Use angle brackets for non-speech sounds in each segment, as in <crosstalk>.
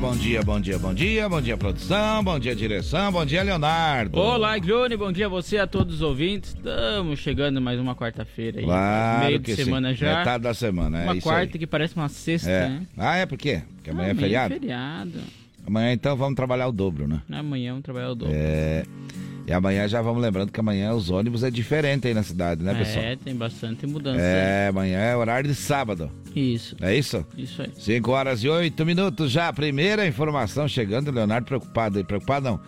Bom dia, bom dia, bom dia, bom dia, produção, bom dia, direção, bom dia, Leonardo. Olá, Johnny, bom dia a você, a todos os ouvintes. Estamos chegando mais uma quarta-feira aí. Claro meio de semana sim. já. Metade da semana, é Uma quarta aí. que parece uma sexta, É. né? Ah, é por quê? Porque amanhã é Amanhã feriado? feriado. Amanhã então vamos trabalhar o dobro, né? Amanhã vamos trabalhar o dobro. É. E amanhã já vamos lembrando que amanhã os ônibus é diferente aí na cidade, né, pessoal? É, tem bastante mudança. É, amanhã é horário de sábado. Isso, É isso? isso aí. 5 horas e 8 minutos já. A primeira informação chegando, Leonardo preocupado. Preocupado não.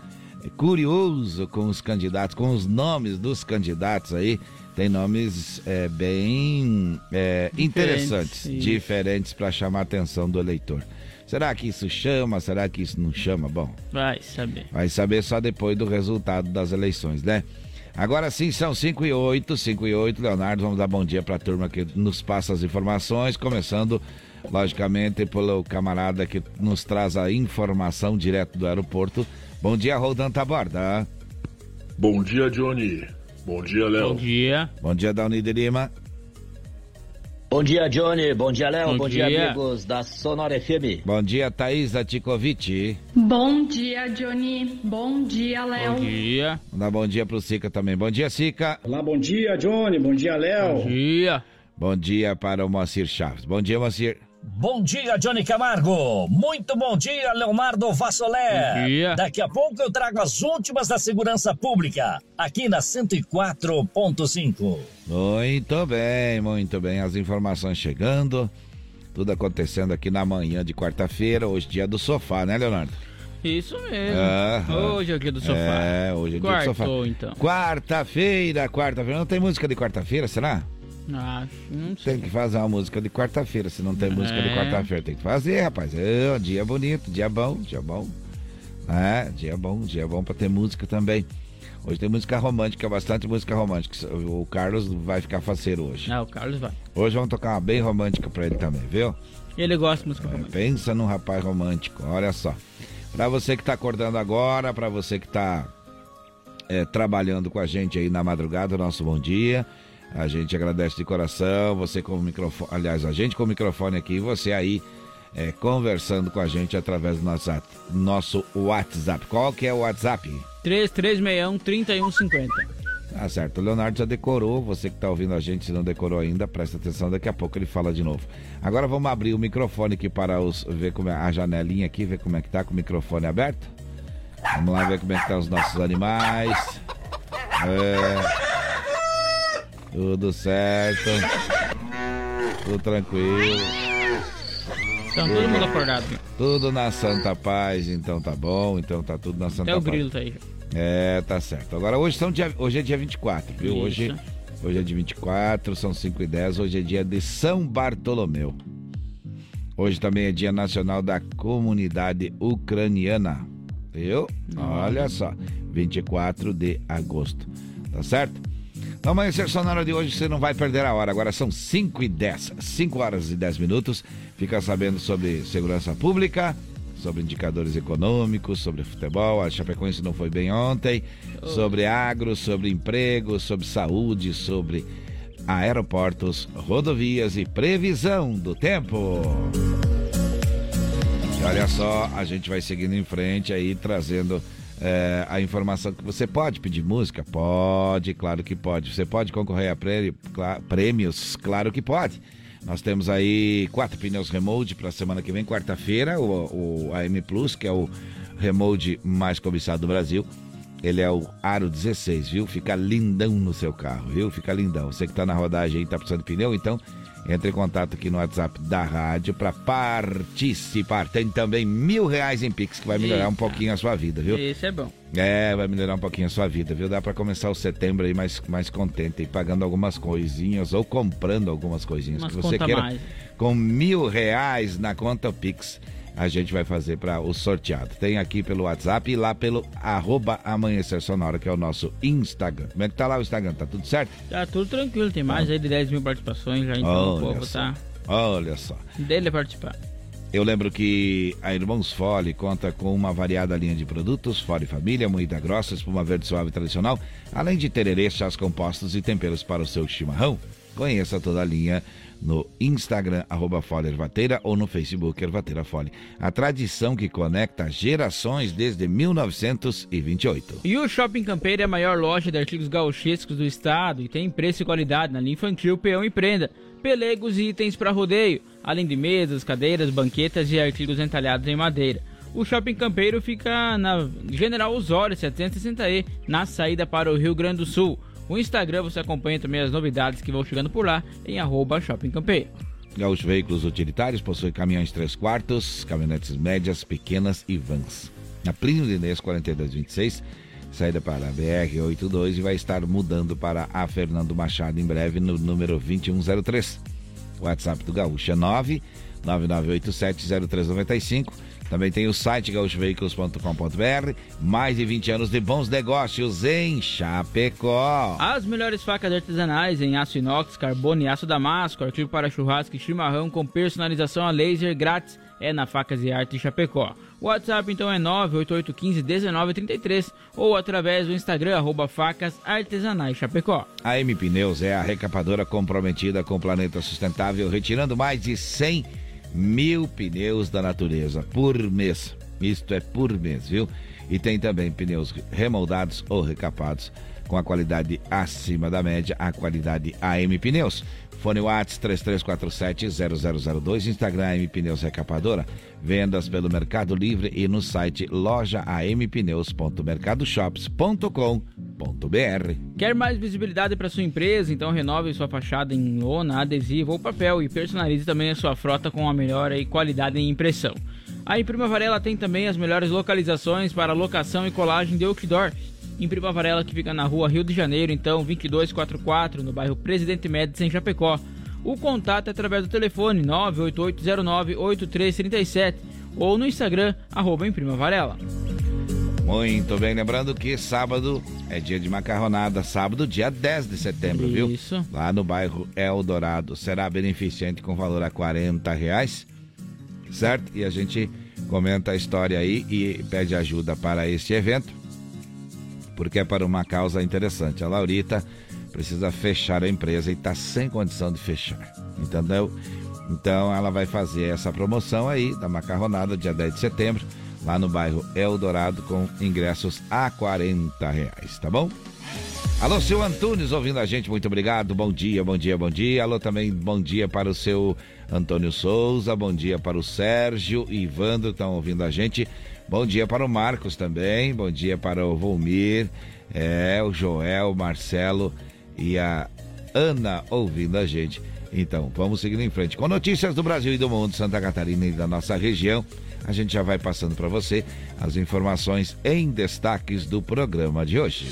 É curioso com os candidatos, com os nomes dos candidatos aí. Tem nomes é, bem é, interessantes, isso. diferentes para chamar a atenção do eleitor. Será que isso chama? Será que isso não chama? Bom, Vai saber. vai saber só depois do resultado das eleições, né? Agora sim, são 5 e 8, 5 e 8. Leonardo, vamos dar bom dia para a turma que nos passa as informações, começando, logicamente, pelo camarada que nos traz a informação direto do aeroporto. Bom dia, Roldan Taborda. Bom dia, Johnny. Bom dia, Bom Léo. dia. Bom dia, Dauni de Lima. Bom dia, Johnny. Bom dia, Léo. Bom Bom, dia. dia. amigos da Sonora FM. Bom dia, Thaís Atikovic. Bom dia, Johnny. Bom dia, Léo. Bom dia. Vamos dar bom dia pro Sica também. Bom dia, Sica. Olá, bom dia, Johnny. Bom dia, Bom Léo. dia. Bom dia para o Moacir Chaves. Bom dia, Moacir. Bom dia, Johnny Camargo. Muito bom dia, Leonardo Vassolé. Bom dia. Daqui a pouco eu trago as últimas da segurança pública, aqui na 104.5. Muito bem, muito bem. As informações chegando. Tudo acontecendo aqui na manhã de quarta-feira, hoje dia do sofá, né, Leonardo? Isso mesmo. Aham. Hoje é o dia do sofá. É, hoje é dia do sofá. Então. Quarta-feira, quarta-feira. Não tem música de quarta-feira, será? Não sei. Tem que fazer uma música de quarta-feira. Se não tem música de É. quarta-feira, tem que fazer, rapaz. É, dia bonito, dia bom, dia bom. É, dia bom, dia bom pra ter música também. Hoje tem música romântica, bastante música romântica. O Carlos vai ficar faceiro hoje. Ah, o Carlos vai. Hoje vamos tocar uma bem romântica pra ele também, viu? Ele gosta de música É, romântica. pensa num rapaz romântico, olha só. Pra você que tá acordando agora, pra você que tá é, trabalhando com a gente aí na madrugada, nosso bom dia. A gente agradece de coração, você com o microfone, aliás, a gente com o microfone aqui, e você aí é, conversando com a gente através do nosso, nosso WhatsApp. Qual que é o WhatsApp? 3361-3150. Tá certo, o Leonardo já decorou, você que tá ouvindo a gente, se não decorou ainda, presta atenção, daqui a pouco ele fala de novo. Agora vamos abrir o microfone aqui para os, ver como é, a janelinha aqui, ver como é que tá com o microfone aberto. Vamos lá ver como é que tá os nossos animais. É, tudo certo. Tudo tranquilo. Então todo mundo acordado. Tudo na santa paz, então tá bom, então tá tudo na santa Até o paz. grilo tá aí. É, tá certo. Agora hoje, são dia, hoje é dia 24, viu? Isso. Hoje, hoje é dia 24, são 5 e 10, hoje é dia de São Bartolomeu. Hoje também é dia nacional da comunidade ucraniana. Viu? Olha só, 24 de agosto. Tá certo? No Amanhecer Sonora de hoje você não vai perder a hora. Agora são 5 e 10, 5 horas e 10 minutos. Fica sabendo sobre segurança pública, sobre indicadores econômicos, sobre futebol. A Chapecoense não foi bem ontem. Sobre agro, sobre emprego, sobre saúde, sobre aeroportos, rodovias e previsão do tempo. E olha só, a gente vai seguindo em frente aí, trazendo é, a informação que você pode pedir música? Pode, claro que pode. Você pode concorrer a prêmio, cla- prêmios? Claro que pode. Nós temos aí quatro pneus remote para a semana que vem, quarta-feira, o, o AM Plus, que é o remote mais cobiçado do Brasil. Ele é o Aro 16, viu? Fica lindão no seu carro, viu? Fica lindão. Você que tá na rodagem aí, tá precisando de pneu, então Entre em contato aqui no WhatsApp da rádio para participar. Tem também mil reais em Pix que vai melhorar um Eita. pouquinho a sua vida, viu? Esse é bom. É, vai melhorar um pouquinho a sua vida, viu? Dá para começar o setembro aí mais, mais contente, aí, pagando algumas coisinhas ou comprando algumas coisinhas Umas que você queira. mais. Com mil reais na conta Pix, a gente vai fazer para o sorteado. Tem aqui pelo WhatsApp e lá pelo arroba Amanhecer Sonora, que é o nosso Instagram. Como é que tá lá o Instagram? Tá tudo certo? Tá tudo tranquilo, tem mais aí de 10 mil participações já, então o povo só. tá Olha só. dele participar. Eu lembro que a Irmãos Fole conta com uma variada linha de produtos, Fole Família, moída grossa, espuma verde suave tradicional, além de tererê, chás compostos e temperos para o seu chimarrão. Conheça toda a linha no Instagram, arroba Fole Ervateira, ou no Facebook Ervateira Fole. A tradição que conecta gerações desde 1928. E o Shopping Campeiro é a maior loja de artigos gauchescos do estado e tem preço e qualidade na linha infantil, peão e prenda, pelegos e itens para rodeio, além de mesas, cadeiras, banquetas e artigos entalhados em madeira. O Shopping Campeiro fica na General Osório 760E, na saída para o Rio Grande do Sul. O Instagram você acompanha também as novidades que vão chegando por lá em arroba Shopping. Gaúcho Veículos Utilitários possui caminhões 3 quartos, caminhonetes médias, pequenas e vans. Na Plínio de Inês 4226, saída para a BR-82 e vai estar mudando para a Fernando Machado em breve no número 2103. O WhatsApp do Gaúcho é 9 99870395. Também tem o site gaúchoveículos.com.br. Mais de 20 anos de bons negócios em Chapecó. As melhores facas artesanais em aço inox, carbono e aço damasco, artigo para churrasco e chimarrão com personalização a laser grátis é na Facas e Arte Chapecó. O WhatsApp então é 988151933 ou através do Instagram arroba facas artesanais Chapecó. A M Pneus é a recapadora comprometida com o planeta sustentável, retirando mais de 100 mil pneus da natureza por mês. Isto é por mês, viu? E tem também pneus remoldados ou recapados com a qualidade acima da média, a qualidade AM Pneus. Fone Whats 3347-0002, Instagram AM Pneus Recapadora, vendas pelo Mercado Livre e no site lojaampneus.mercadoshops.com.br. Quer mais visibilidade para sua empresa? Então renove sua fachada em lona, adesivo ou papel e personalize também a sua frota com a melhor qualidade em impressão. A Imprima Varela tem também as melhores localizações para locação e colagem de outdoor. Imprima Varela que fica na rua Rio de Janeiro, então 2244, no bairro Presidente Médici, em Chapecó. O contato é através do telefone 98809-8337 ou no Instagram, arroba Imprima Varela. Muito bem, lembrando que sábado é dia de macarronada, sábado, dia 10 de setembro, viu? Isso. Lá no bairro Eldorado. Será beneficente com valor a 40 reais, certo? E a gente comenta a história aí e pede ajuda para este evento, porque é para uma causa interessante. A Laurita precisa fechar a empresa e está sem condição de fechar, entendeu? Então ela vai fazer essa promoção aí da macarronada, dia 10 de setembro, lá no bairro Eldorado, com ingressos a 40 reais, tá bom? Alô, seu Antunes, ouvindo a gente, muito obrigado. Bom dia, bom dia, bom dia. Alô, também bom dia para o seu Antônio Souza, bom dia para o Sérgio e Ivandro, estão ouvindo a gente. Bom dia para o Marcos também, bom dia para o Volmir, é, o Joel, o Marcelo e a Ana ouvindo a gente. Então, vamos seguindo em frente. Com notícias do Brasil e do mundo, Santa Catarina e da nossa região, a gente já vai passando para você as informações em destaques do programa de hoje.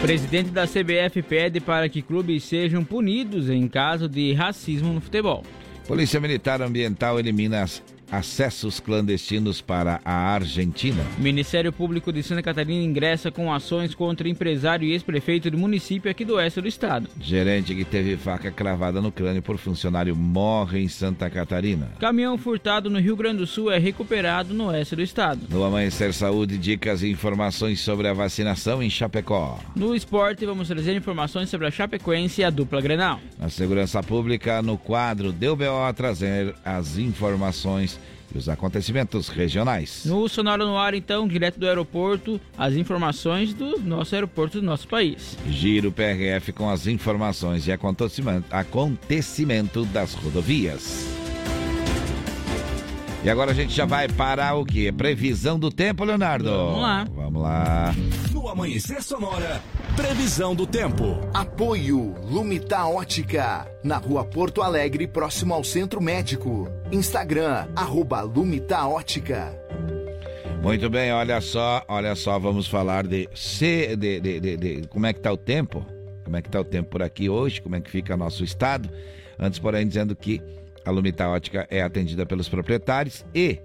Presidente da CBF pede para que clubes sejam punidos em caso de racismo no futebol. Polícia Militar Ambiental elimina acessos clandestinos para a Argentina. O Ministério Público de Santa Catarina ingressa com ações contra empresário e ex-prefeito do município aqui do oeste do estado. Gerente que teve faca cravada no crânio por funcionário morre em Santa Catarina. Caminhão furtado no Rio Grande do Sul é recuperado no oeste do estado. No Amanhecer Saúde, dicas e informações sobre a vacinação em Chapecó. No esporte, vamos trazer informações sobre a Chapecoense e a dupla Grenal. Na segurança pública, no quadro Deu BO, trazer as informações e os acontecimentos regionais. No Sonora no Ar, então, direto do aeroporto, as informações do nosso aeroporto do nosso país. Giro PRF com as informações e acontecimento, acontecimento das rodovias. E agora a gente já vai para o quê? Previsão do tempo, Leonardo. Vamos lá. Vamos lá. No Amanhecer Sonora, previsão do tempo. Apoio Lumita Ótica, na rua Porto Alegre, próximo ao Centro Médico. Instagram, arroba Lumita Ótica. Muito bem, olha só, olha só, vamos falar de, se, de, de, de, de como é que tá o tempo, como é que tá o tempo por aqui hoje, como é que fica nosso estado. Antes, porém, dizendo que a Lumita Ótica é atendida pelos proprietários e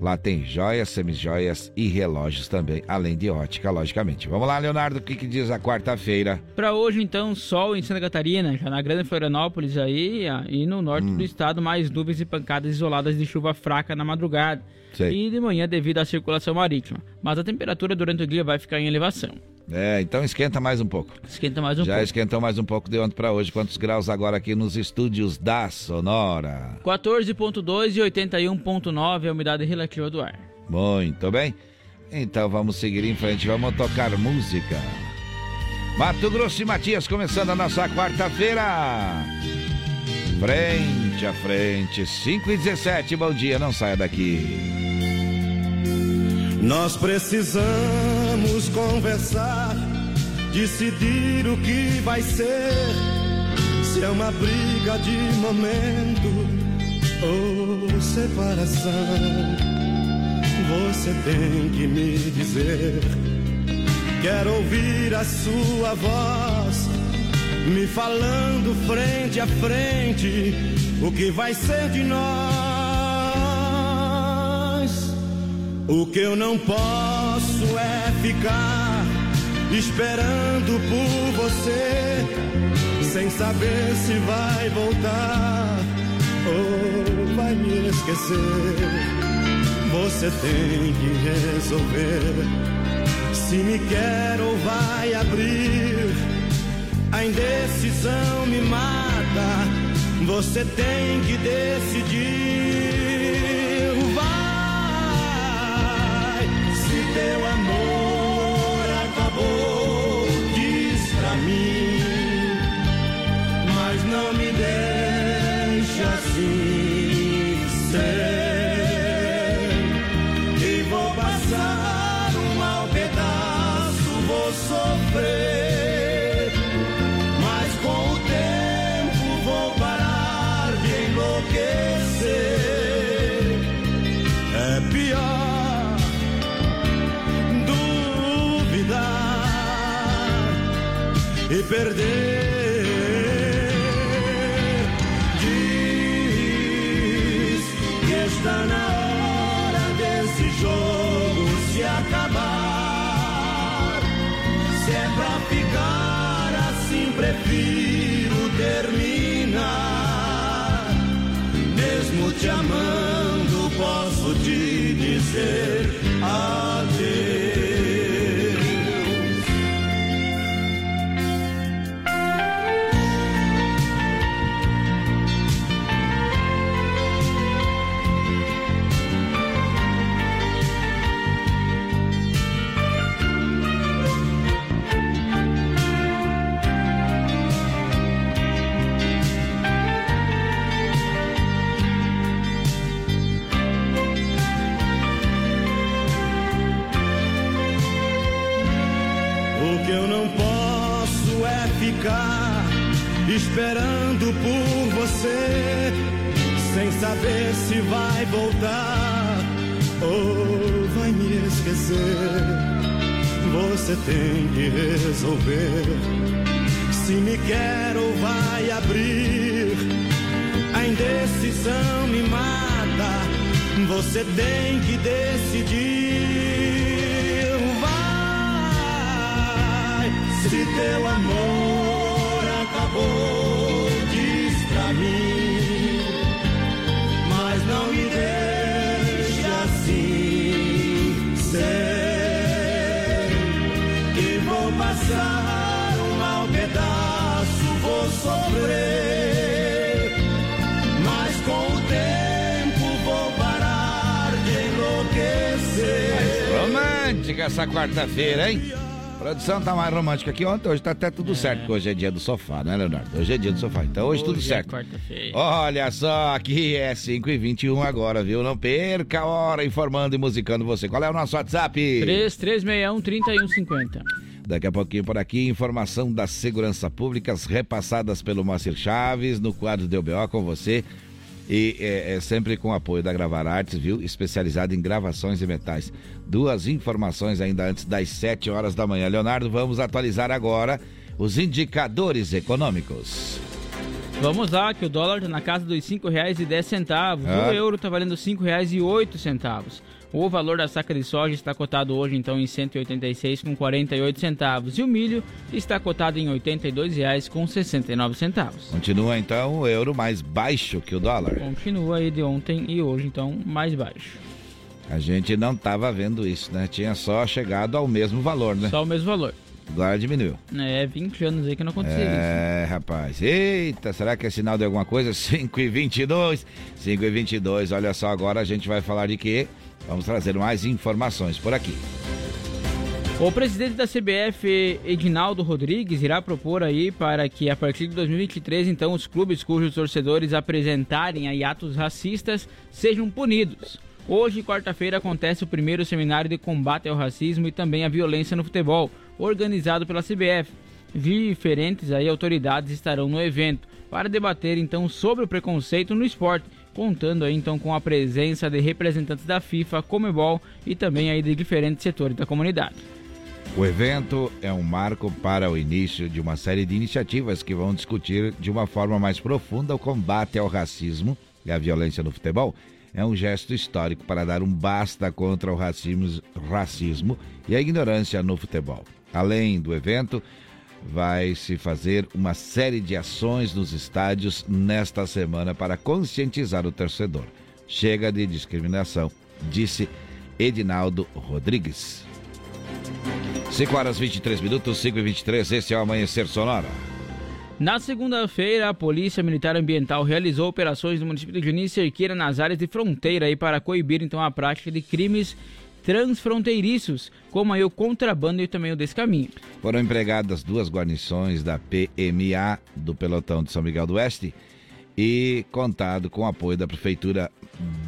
lá tem joias, semijoias e relógios também, além de ótica, logicamente. Vamos lá, Leonardo, o que, que diz a quarta-feira? Para hoje, então, sol em Santa Catarina, já na Grande Florianópolis aí e no norte Hum. do estado, mais nuvens e pancadas isoladas de chuva fraca na madrugada. Sei. E de manhã devido à circulação marítima. Mas a temperatura durante o dia vai ficar em elevação. É, então esquenta mais um pouco. Esquenta mais um Já pouco. esquentou mais um pouco de ontem para hoje. Quantos graus agora aqui nos estúdios da Sonora? 14.2 e 81.9 é a umidade relativa do ar. Muito bem. Então vamos seguir em frente, vamos tocar música. Mato Grosso e Matias começando a nossa quarta-feira. Frente a frente, 5 e 17, bom dia, não saia daqui. Nós precisamos conversar, decidir o que vai ser. Se é uma briga de momento ou separação, você tem que me dizer. Quero ouvir a sua voz, me falando frente a frente o que vai ser de nós. O que eu não posso é ficar esperando por você, sem saber se vai voltar ou vai me esquecer. Você tem que resolver se me quer ou vai abrir. A indecisão me mata, você tem que decidir. Teu amor perder. Diz que está na hora desse jogo se acabar. Se é pra ficar assim, prefiro terminar. Mesmo te amando, esperando por você, sem saber se vai voltar ou vai me esquecer. Você tem que resolver se me quer ou vai abrir. A indecisão me mata, você tem que decidir. Quarta-feira, hein? Produção tá mais romântica que ontem, hoje tá até tudo é. certo, porque hoje é dia do sofá, né, Leonardo? Hoje é dia do sofá, então hoje, hoje tudo é certo. Olha só, aqui é 5 e 21 agora, viu? Não perca a hora informando e musicando você. Qual é o nosso WhatsApp? 3361-3150. Daqui a pouquinho por aqui, informação das segurança públicas repassadas pelo Moacir Chaves no quadro do BO com você. E é, é, sempre com apoio da Gravar Artes, viu? Especializada em gravações e metais. Duas informações ainda antes das 7 horas da manhã. Leonardo, vamos atualizar agora os indicadores econômicos. Vamos lá, que o dólar está na casa dos R$ 5,10. Ah. O euro está valendo R$ 5,08. O valor da saca de soja está cotado hoje então em 186,48 centavos e o milho está cotado em R$ 82,69 centavos. Continua então o euro mais baixo que o dólar. Continua aí de ontem e hoje então mais baixo. A gente não estava vendo isso, né? Tinha só chegado ao mesmo valor, né? Só o mesmo valor. Agora diminuiu. É, 20 anos aí que não aconteceu é, isso. É, rapaz. Eita, será que é sinal de alguma coisa? <laughs> 5 e 22 5 e 22 olha só, agora a gente vai falar de quê? Vamos trazer mais informações por aqui. O presidente da CBF, Edinaldo Rodrigues, irá propor aí para que a partir de 2023, então, os clubes cujos torcedores apresentarem aí atos racistas sejam punidos. Hoje, quarta-feira, acontece o primeiro seminário de combate ao racismo e também à violência no futebol, organizado pela CBF. Diferentes aí autoridades estarão no evento para debater então sobre o preconceito no esporte contando aí então com a presença de representantes da FIFA, Comebol e também aí de diferentes setores da comunidade. O evento é um marco para o início de uma série de iniciativas que vão discutir de uma forma mais profunda o combate ao racismo e à violência no futebol. É um gesto histórico para dar um basta contra o racismo, racismo e a ignorância no futebol. Além do evento, vai se fazer uma série de ações nos estádios nesta semana para conscientizar o torcedor. Chega de discriminação, disse Edinaldo Rodrigues. 5 horas 23 minutos, 5 e 23, esse é o Amanhecer Sonora. Na segunda-feira, a Polícia Militar Ambiental realizou operações no município de Juninho Cerqueira nas áreas de fronteira aí para coibir então a prática de crimes transfronteiriços, como aí o contrabando e também o descaminho. Foram empregadas duas guarnições da PMA do Pelotão de São Miguel do Oeste e contado com o apoio da Prefeitura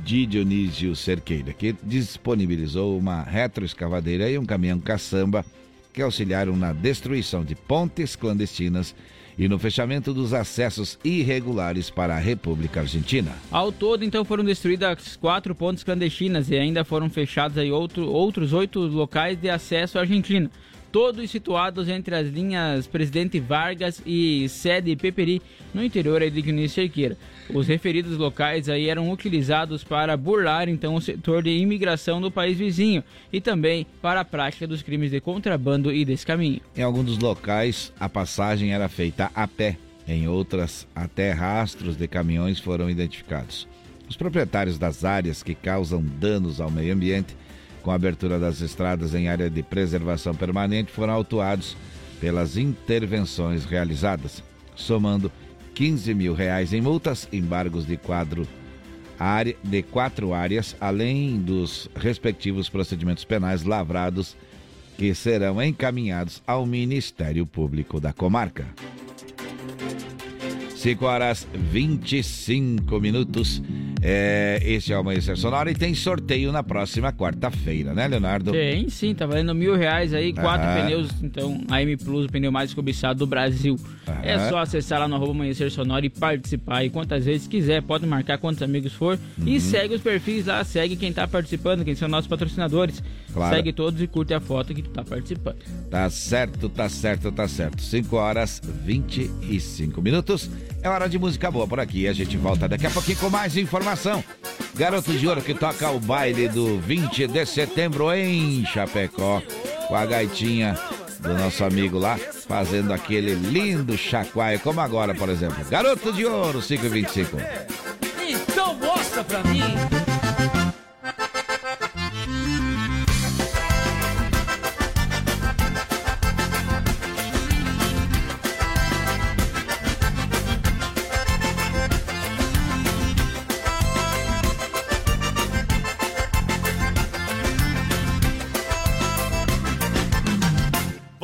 de Dionísio Cerqueira, que disponibilizou uma retroescavadeira e um caminhão caçamba que auxiliaram na destruição de pontes clandestinas e no fechamento dos acessos irregulares para a República Argentina. Ao todo, então, foram destruídas quatro pontes clandestinas e ainda foram fechados aí outro, outros oito locais de acesso à Argentina todos situados entre as linhas Presidente Vargas e sede Peperi, no interior de Dionísio Cerqueira. Os referidos locais aí eram utilizados para burlar então o setor de imigração do país vizinho e também para a prática dos crimes de contrabando e descaminho. Em alguns dos locais, a passagem era feita a pé. Em outras, até rastros de caminhões foram identificados. Os proprietários das áreas que causam danos ao meio ambiente com a abertura das estradas em área de preservação permanente, foram autuados pelas intervenções realizadas, somando 15 mil reais em multas, embargos de quadro área, de quatro áreas, além dos respectivos procedimentos penais lavrados que serão encaminhados ao Ministério Público da comarca. 5 horas 25 minutos. É, esse é o Amanhecer Sonora e tem sorteio na próxima quarta-feira, né, Leonardo? Tem, sim, tá valendo mil reais aí, quatro ah. pneus, então, a M Plus, o pneu mais cobiçado do Brasil. Ah. É só acessar lá no arroba Amanhecer Sonora e participar. E quantas vezes quiser, pode marcar quantos amigos for. Uhum. E segue os perfis lá, segue quem tá participando, quem são nossos patrocinadores. Claro. Segue todos e curte a foto que tu tá participando. Tá certo, tá certo, tá certo. 5 horas 25 minutos. É hora de música boa por aqui. A gente volta daqui a pouquinho com mais informação. Garoto de Ouro que toca o baile do 20 de setembro em Chapecó. Com a gaitinha do nosso amigo lá, fazendo aquele lindo chacoalho, como agora, por exemplo. Garoto de Ouro, 525. Então mostra pra mim.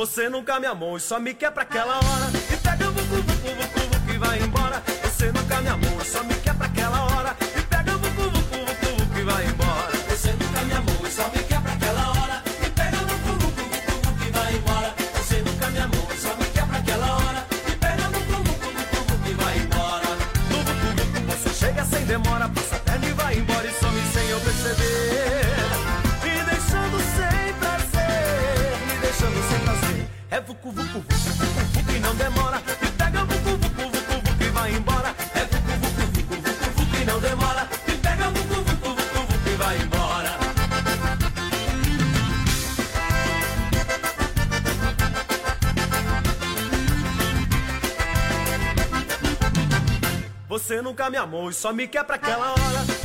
Você nunca me amou e só me quer pra aquela hora. E pega o vucu, vucu, vucu, vucu e vai embora. Você nunca me amou vucu, vucu, vucu, vucu, vucu e não demora. E pega o vucu, vucu, vucu, vucu e vai embora. É vucu, vucu, vucu, vucu, vucu e não demora. E pega o vucu, vucu, vucu, vucu e vai embora. Você nunca me amou e só me quer pra aquela hora.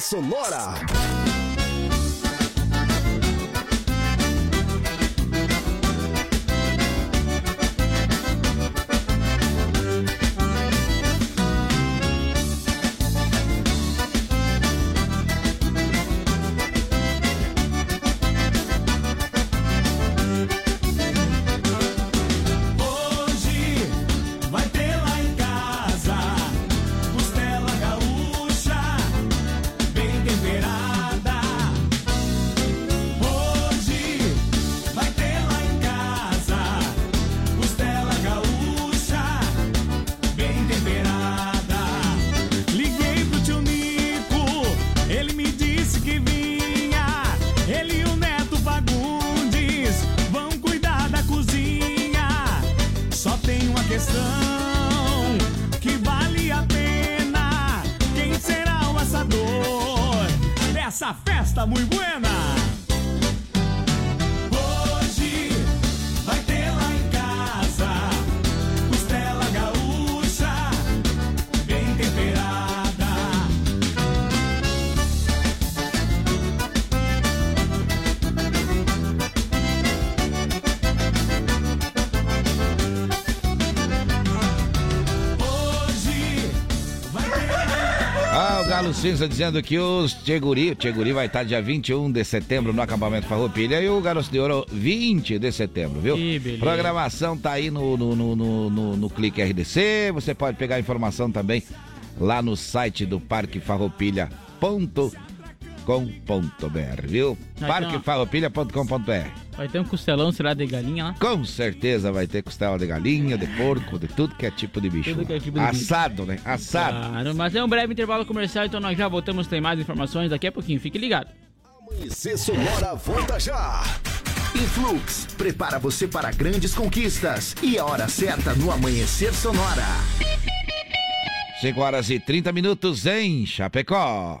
Sonora. Cinza dizendo que os Tcheguri, o Tcheguri vai estar dia 21 de setembro no acampamento Farroupilha e o Garoto de Ouro 20 de setembro, viu? Programação tá aí no, no, no, no, no- Clique RDC, você pode pegar a informação também lá no site do parquefarroupilha.com.br, viu? Vai ter uma- parquefarroupilha.com.br Vai ter um costelão, será de galinha lá? Com certeza vai ter costela de galinha, de porco, de tudo que é tipo de bicho. Tudo que é tipo de bicho. Assado, né? Assado. Claro, mas é um breve intervalo comercial, então nós já voltamos, tem mais informações daqui a pouquinho. Fique ligado. Amanhecer Sonora volta já. Influx prepara você para grandes conquistas e a hora certa no Amanhecer Sonora. 5 horas e 30 minutos em Chapecó.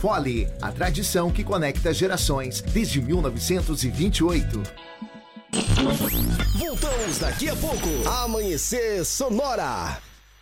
Fole, a tradição que conecta gerações desde 1928. Voltamos daqui a pouco. Amanhecer Sonora.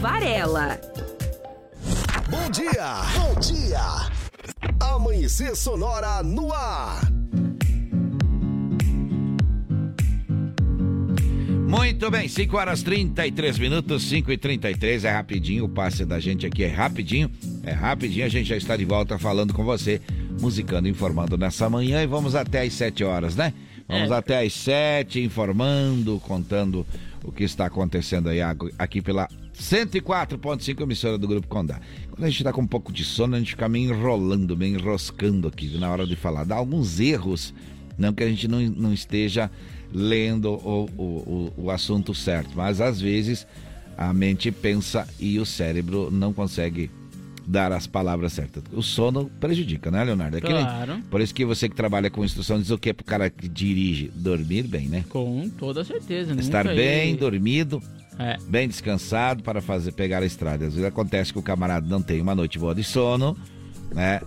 Varela. Bom dia, bom dia. Amanhecer Sonora no ar. Muito bem, 5 horas 33 minutos, 5 e 33 é rapidinho, o passe da gente aqui é rapidinho, é rapidinho, a gente já está de volta falando com você, musicando, informando nessa manhã e vamos até às 7 horas, né? Vamos É. até às 7, informando, contando o que está acontecendo aí aqui pela 104.5, emissora do Grupo Condá. Quando a gente está com um pouco de sono, a gente fica meio enrolando, meio enroscando aqui na hora de falar. Dá alguns erros, não que a gente não, não esteja lendo o, o, o, o assunto certo, mas às vezes a mente pensa e o cérebro não consegue dar as palavras certas. O sono prejudica, né, Leonardo? É nem- Claro. por isso que você que trabalha com instrução diz o que pro cara que dirige? Dormir bem, né? Com toda certeza. Estar bem, aí- dormido, É. bem descansado para fazer pegar a estrada. Às vezes acontece que o camarada não tem uma noite boa de sono, né?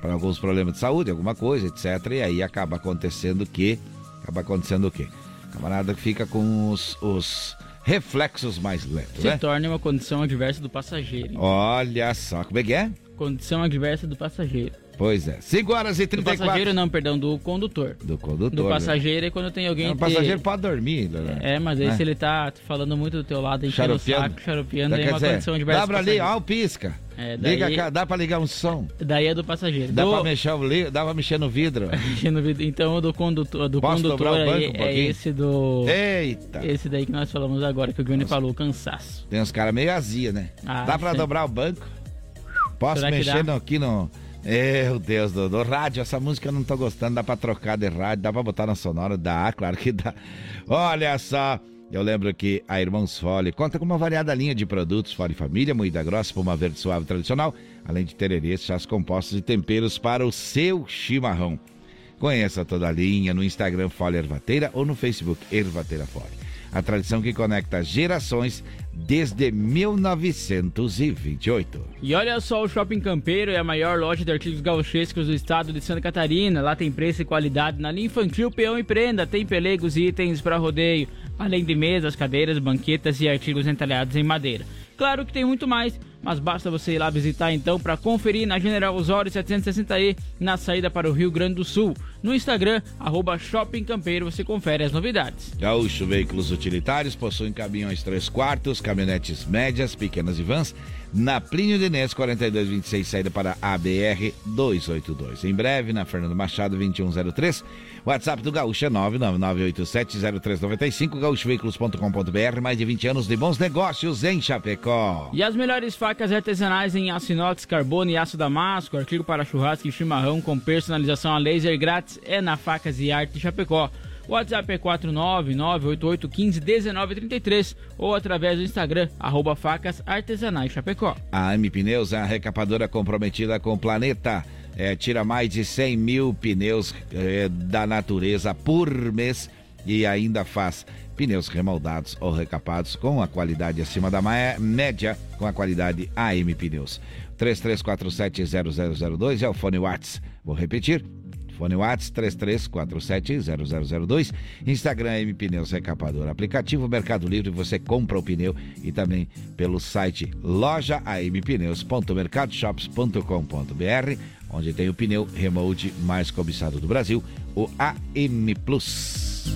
Para alguns problemas de saúde, alguma coisa, etc. E aí acaba acontecendo que. Acaba acontecendo o quê? O camarada fica com os, os reflexos mais lentos, Se né? torna uma condição adversa do passageiro. Olha só, como é que é? Condição adversa do passageiro. Pois é. 5 horas e Do 34. passageiro não, perdão, do condutor. Do condutor. Do né? passageiro é quando tem alguém É, O passageiro pode dormir, né? É, mas aí Né? se ele tá falando muito do teu lado, enchendo o saco, xaropeando, Dá, aí é uma dizer, condição adversa Dá do pra ali, ó, o pisca. É, daí- Liga dá pra ligar um som. Daí é do passageiro. Dá do... pra mexer o li... dá pra mexer no vidro. <laughs> no vidro. Então o do condutor, do Posso condutor dobrar o banco um é esse do. Eita. Esse daí que nós falamos agora, que o Johnny falou, cansaço. Tem uns caras meio azia, né? Ah, dá pra sim. dobrar o banco? Posso Será mexer no- aqui no. Meu Deus, do, do rádio, essa música eu não tô gostando, dá pra trocar de rádio, dá pra botar na sonora? Dá, claro que dá. Olha só, eu lembro que a Irmãos Fole conta com uma variada linha de produtos Fole Família, moída grossa, espuma verde suave tradicional, além de tererês, chás compostos e temperos para o seu chimarrão. Conheça toda a linha no Instagram Fole Ervateira ou no Facebook Ervateira Fole. A tradição que conecta gerações desde 1928. E olha só, o Shopping Campeiro é a maior loja de artigos gauchescos do estado de Santa Catarina. Lá tem preço e qualidade na linha infantil, peão e prenda. Tem pelegos e itens para rodeio, além de mesas, cadeiras, banquetas e artigos entalhados em madeira. Claro que tem muito mais. mas basta você ir lá visitar então para conferir na General Osório 760E, na saída para o Rio Grande do Sul. No Instagram, arroba Shopping Campeiro, você confere as novidades. Gaúcho Veículos Utilitários possuem caminhões 3 quartos, caminhonetes médias, pequenas e vans, na Plínio de Inês 4226, saída para ABR 282. Em breve, na Fernando Machado 2103. WhatsApp do Gaúcho é 999870395, gaúchoveículos.com.br, mais de 20 anos de bons negócios em Chapecó. E as melhores facas artesanais em aço inox, carbono e aço damasco, artigo para churrasco e chimarrão com personalização a laser grátis é na Facas e Arte Chapecó. O WhatsApp é 49988151933 ou através do Instagram, arroba facas artesanais Chapecó. A AM Pneus é a recapadora comprometida com o planeta. É, tira mais de 100 mil pneus é, da natureza por mês e ainda faz pneus remoldados ou recapados com a qualidade acima da média, com a qualidade AM Pneus. 33470002 é o fone Whats. Vou repetir, Fone Whats 33470002. Instagram M Pneus Recapador. Aplicativo Mercado Livre, você compra o pneu e também pelo site loja ampneus.mercadoshops.com.br, onde tem o pneu remote mais cobiçado do Brasil, o AM Plus.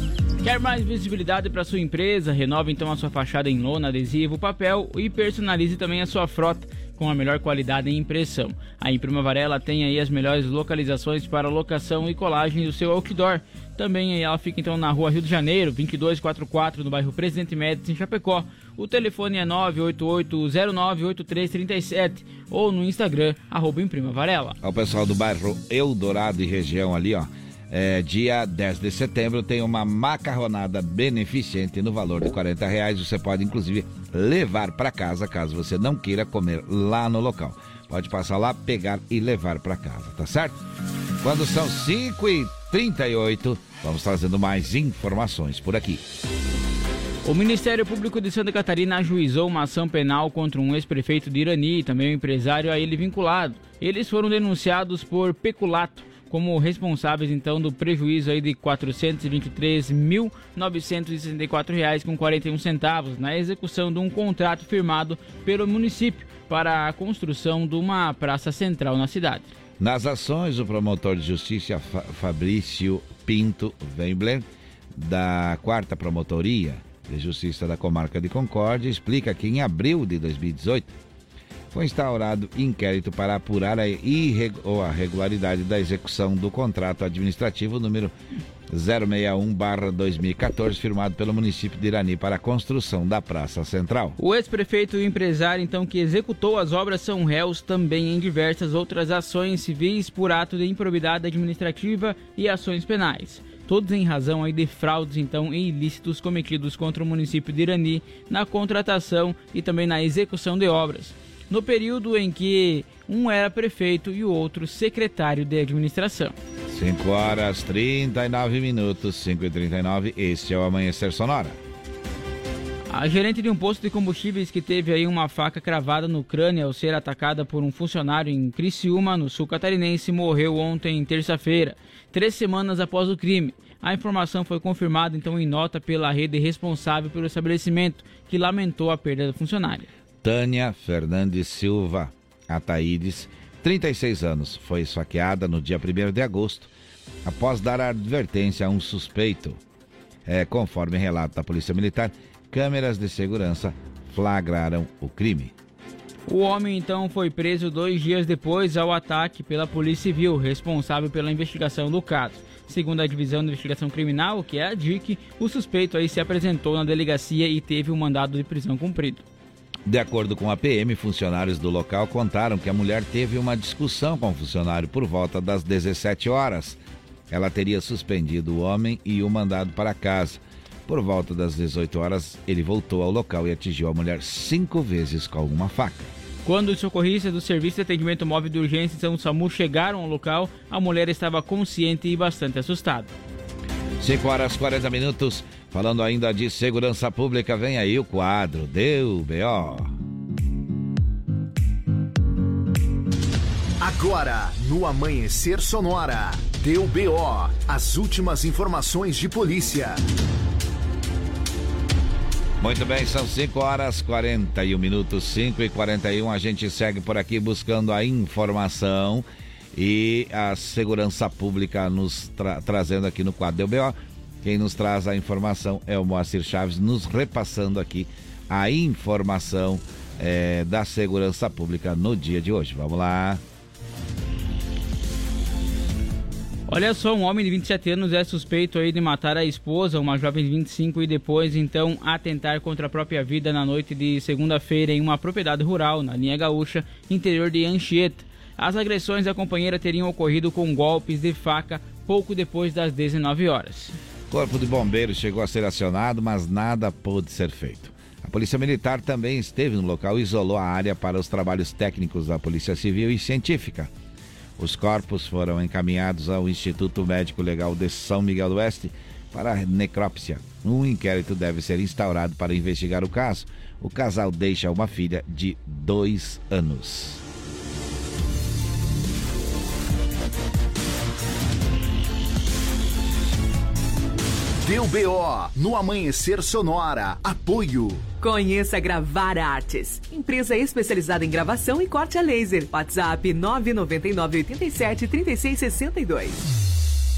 Quer mais visibilidade para sua empresa? Renove então a sua fachada em lona, adesivo, papel e personalize também a sua frota com a melhor qualidade em impressão. A Imprima Varela tem aí as melhores localizações para locação e colagem do seu outdoor. Também ela fica então na rua Rio de Janeiro, 2244, no bairro Presidente Médici, em Chapecó. O telefone é 988098337 ou no Instagram, arroba Imprima Varela. O pessoal do bairro Eldorado e região ali, ó. É, dia 10 de setembro tem uma macarronada beneficente no valor de 40 reais. Você pode, inclusive, levar para casa, caso você não queira comer lá no local. Pode passar lá, pegar e levar para casa, tá certo? Quando são 5 e 38 vamos trazendo mais informações por aqui. O Ministério Público de Santa Catarina ajuizou uma ação penal contra um ex-prefeito de Irani e também um empresário a ele vinculado. Eles foram denunciados por peculato como responsáveis então do prejuízo aí de R$ 423.964,41 na execução de um contrato firmado pelo município para a construção de uma praça central na cidade. Nas ações, o promotor de justiça Fabrício Pinto Wembler, da quarta promotoria de justiça da comarca de Concórdia, explica que em abril de 2018 foi instaurado inquérito para apurar a, irregularidade da execução do contrato administrativo número 061-2014, firmado pelo município de Irani para a construção da Praça Central. O ex-prefeito e o empresário, então, que executou as obras são réus também em diversas outras ações civis por ato de improbidade administrativa e ações penais todos em razão aí de fraudes então e ilícitos cometidos contra o município de Irani na contratação e também na execução de obras no período em que um era prefeito e o outro secretário de administração. 5 horas 39 minutos, 5 e 39 este é o Amanhecer Sonora. A gerente de um posto de combustíveis que teve aí uma faca cravada no crânio ao ser atacada por um funcionário em Criciúma, no sul catarinense, morreu ontem, terça-feira, três semanas após o crime. A informação foi confirmada então em nota pela rede responsável pelo estabelecimento, que lamentou a perda da funcionária. Tânia Fernandes Silva Ataídes, 36 anos, foi esfaqueada no dia 1 de agosto após dar advertência a um suspeito. É, conforme relato da Polícia Militar, câmeras de segurança flagraram o crime. O homem então foi preso dois dias depois ao ataque pela Polícia Civil, responsável pela investigação do caso. Segundo a Divisão de Investigação Criminal, que é a DIC, o suspeito aí se apresentou na delegacia e teve um mandado de prisão cumprido. De acordo com a PM, funcionários do local contaram que a mulher teve uma discussão com o funcionário por volta das 17 horas. Ela teria suspendido o homem e o mandado para casa. Por volta das 18 horas, ele voltou ao local e atingiu a mulher cinco vezes com uma faca. Quando os socorristas do Serviço de Atendimento Móvel de Urgência São SAMU chegaram ao local, a mulher estava consciente e bastante assustada. 5 horas 40 minutos. Falando ainda de segurança pública, vem aí o quadro Deu B.O. Agora, no Amanhecer Sonora, Deu B.O. As últimas informações de polícia. Muito bem, são 5 horas 41 minutos, 5 e 41. A gente segue por aqui buscando a informação e a segurança pública nos tra trazendo aqui no quadro do BO. Quem nos traz a informação é o Moacir Chaves, nos repassando aqui a informação é, da segurança pública no dia de hoje. Vamos lá. Olha só, um homem de 27 anos é suspeito aí de matar a esposa, uma jovem de 25, e depois então atentar contra a própria vida na noite de segunda-feira em uma propriedade rural na linha gaúcha, interior de Anchieta. As agressões à companheira teriam ocorrido com golpes de faca pouco depois das 19 horas. Corpo de Bombeiros chegou a ser acionado, mas nada pôde ser feito. A Polícia Militar também esteve no local e isolou a área para os trabalhos técnicos da Polícia Civil e Científica. Os corpos foram encaminhados ao Instituto Médico Legal de São Miguel do Oeste para necrópsia. Um inquérito deve ser instaurado para investigar o caso. O casal deixa uma filha de dois anos. Deu BO no Amanhecer Sonora. Apoio. Conheça Gravar Artes, empresa especializada em gravação e corte a laser. WhatsApp 999 87 36 62.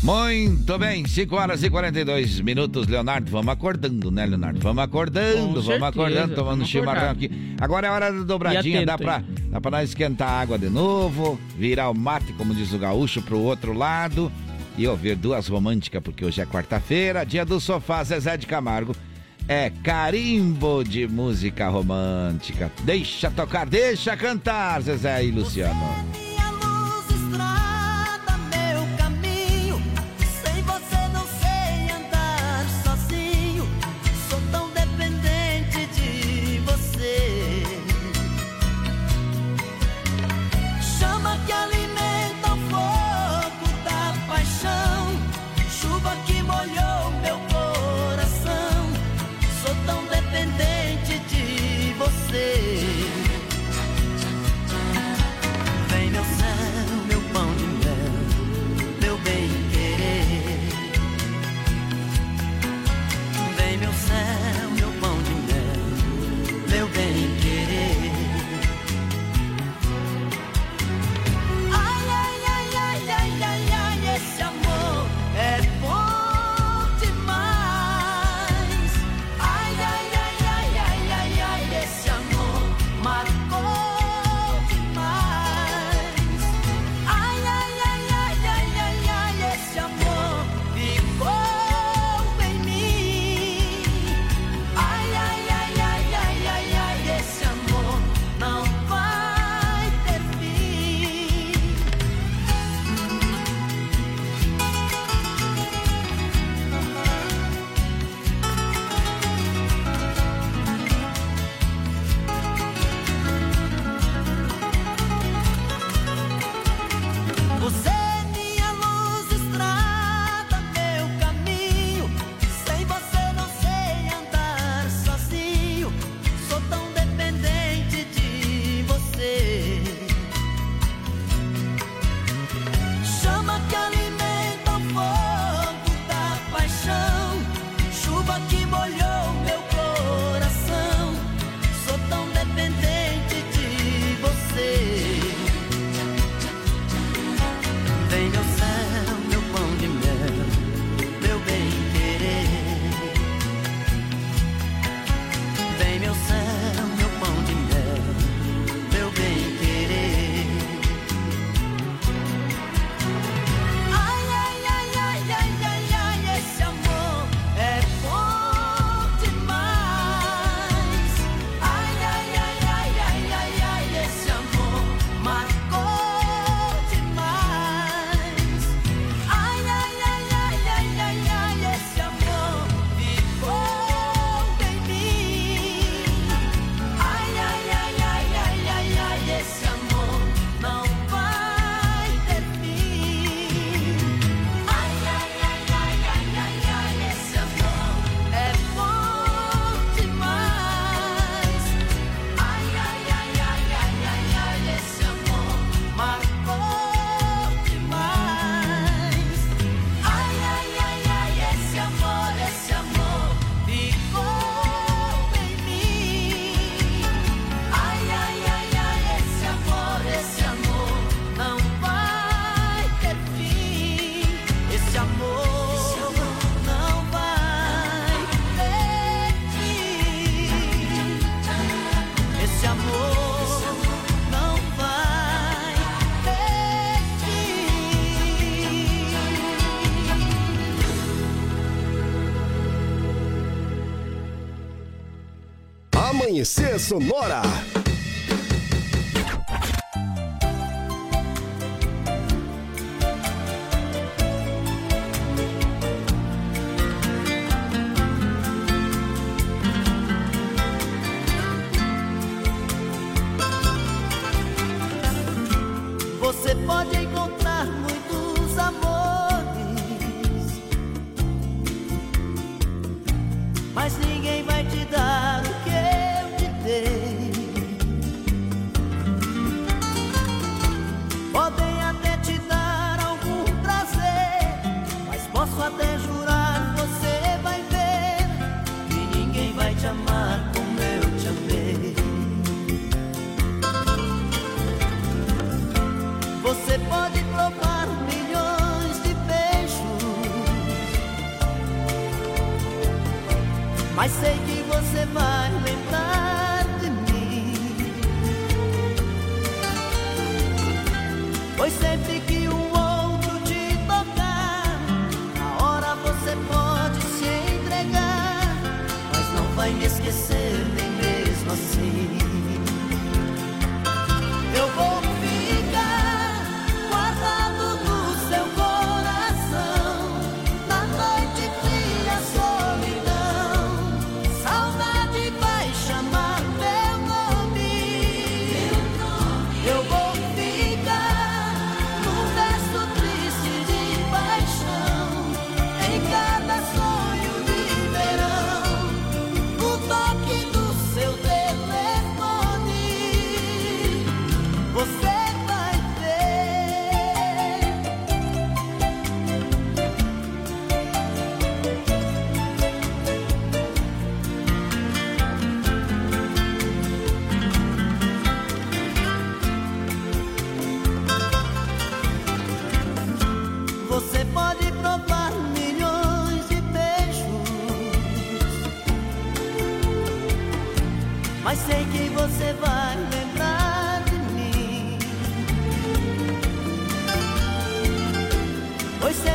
Muito bem, 5 horas e 42 minutos, Leonardo. Vamos acordando, né, Leonardo? Vamos acordando, Com vamos certeza, acordando, tomando chimarrão aqui. Agora é hora da dobradinha, E dá atento, pra, hein? dá pra nós esquentar a água de novo, virar o mate, como diz o gaúcho, pro outro lado e ouvir duas românticas, porque hoje é quarta-feira, dia do sofá, Zezé de Camargo. É carimbo de música romântica. Deixa tocar, deixa cantar, Zezé e Luciano. Sonora. Pois sempre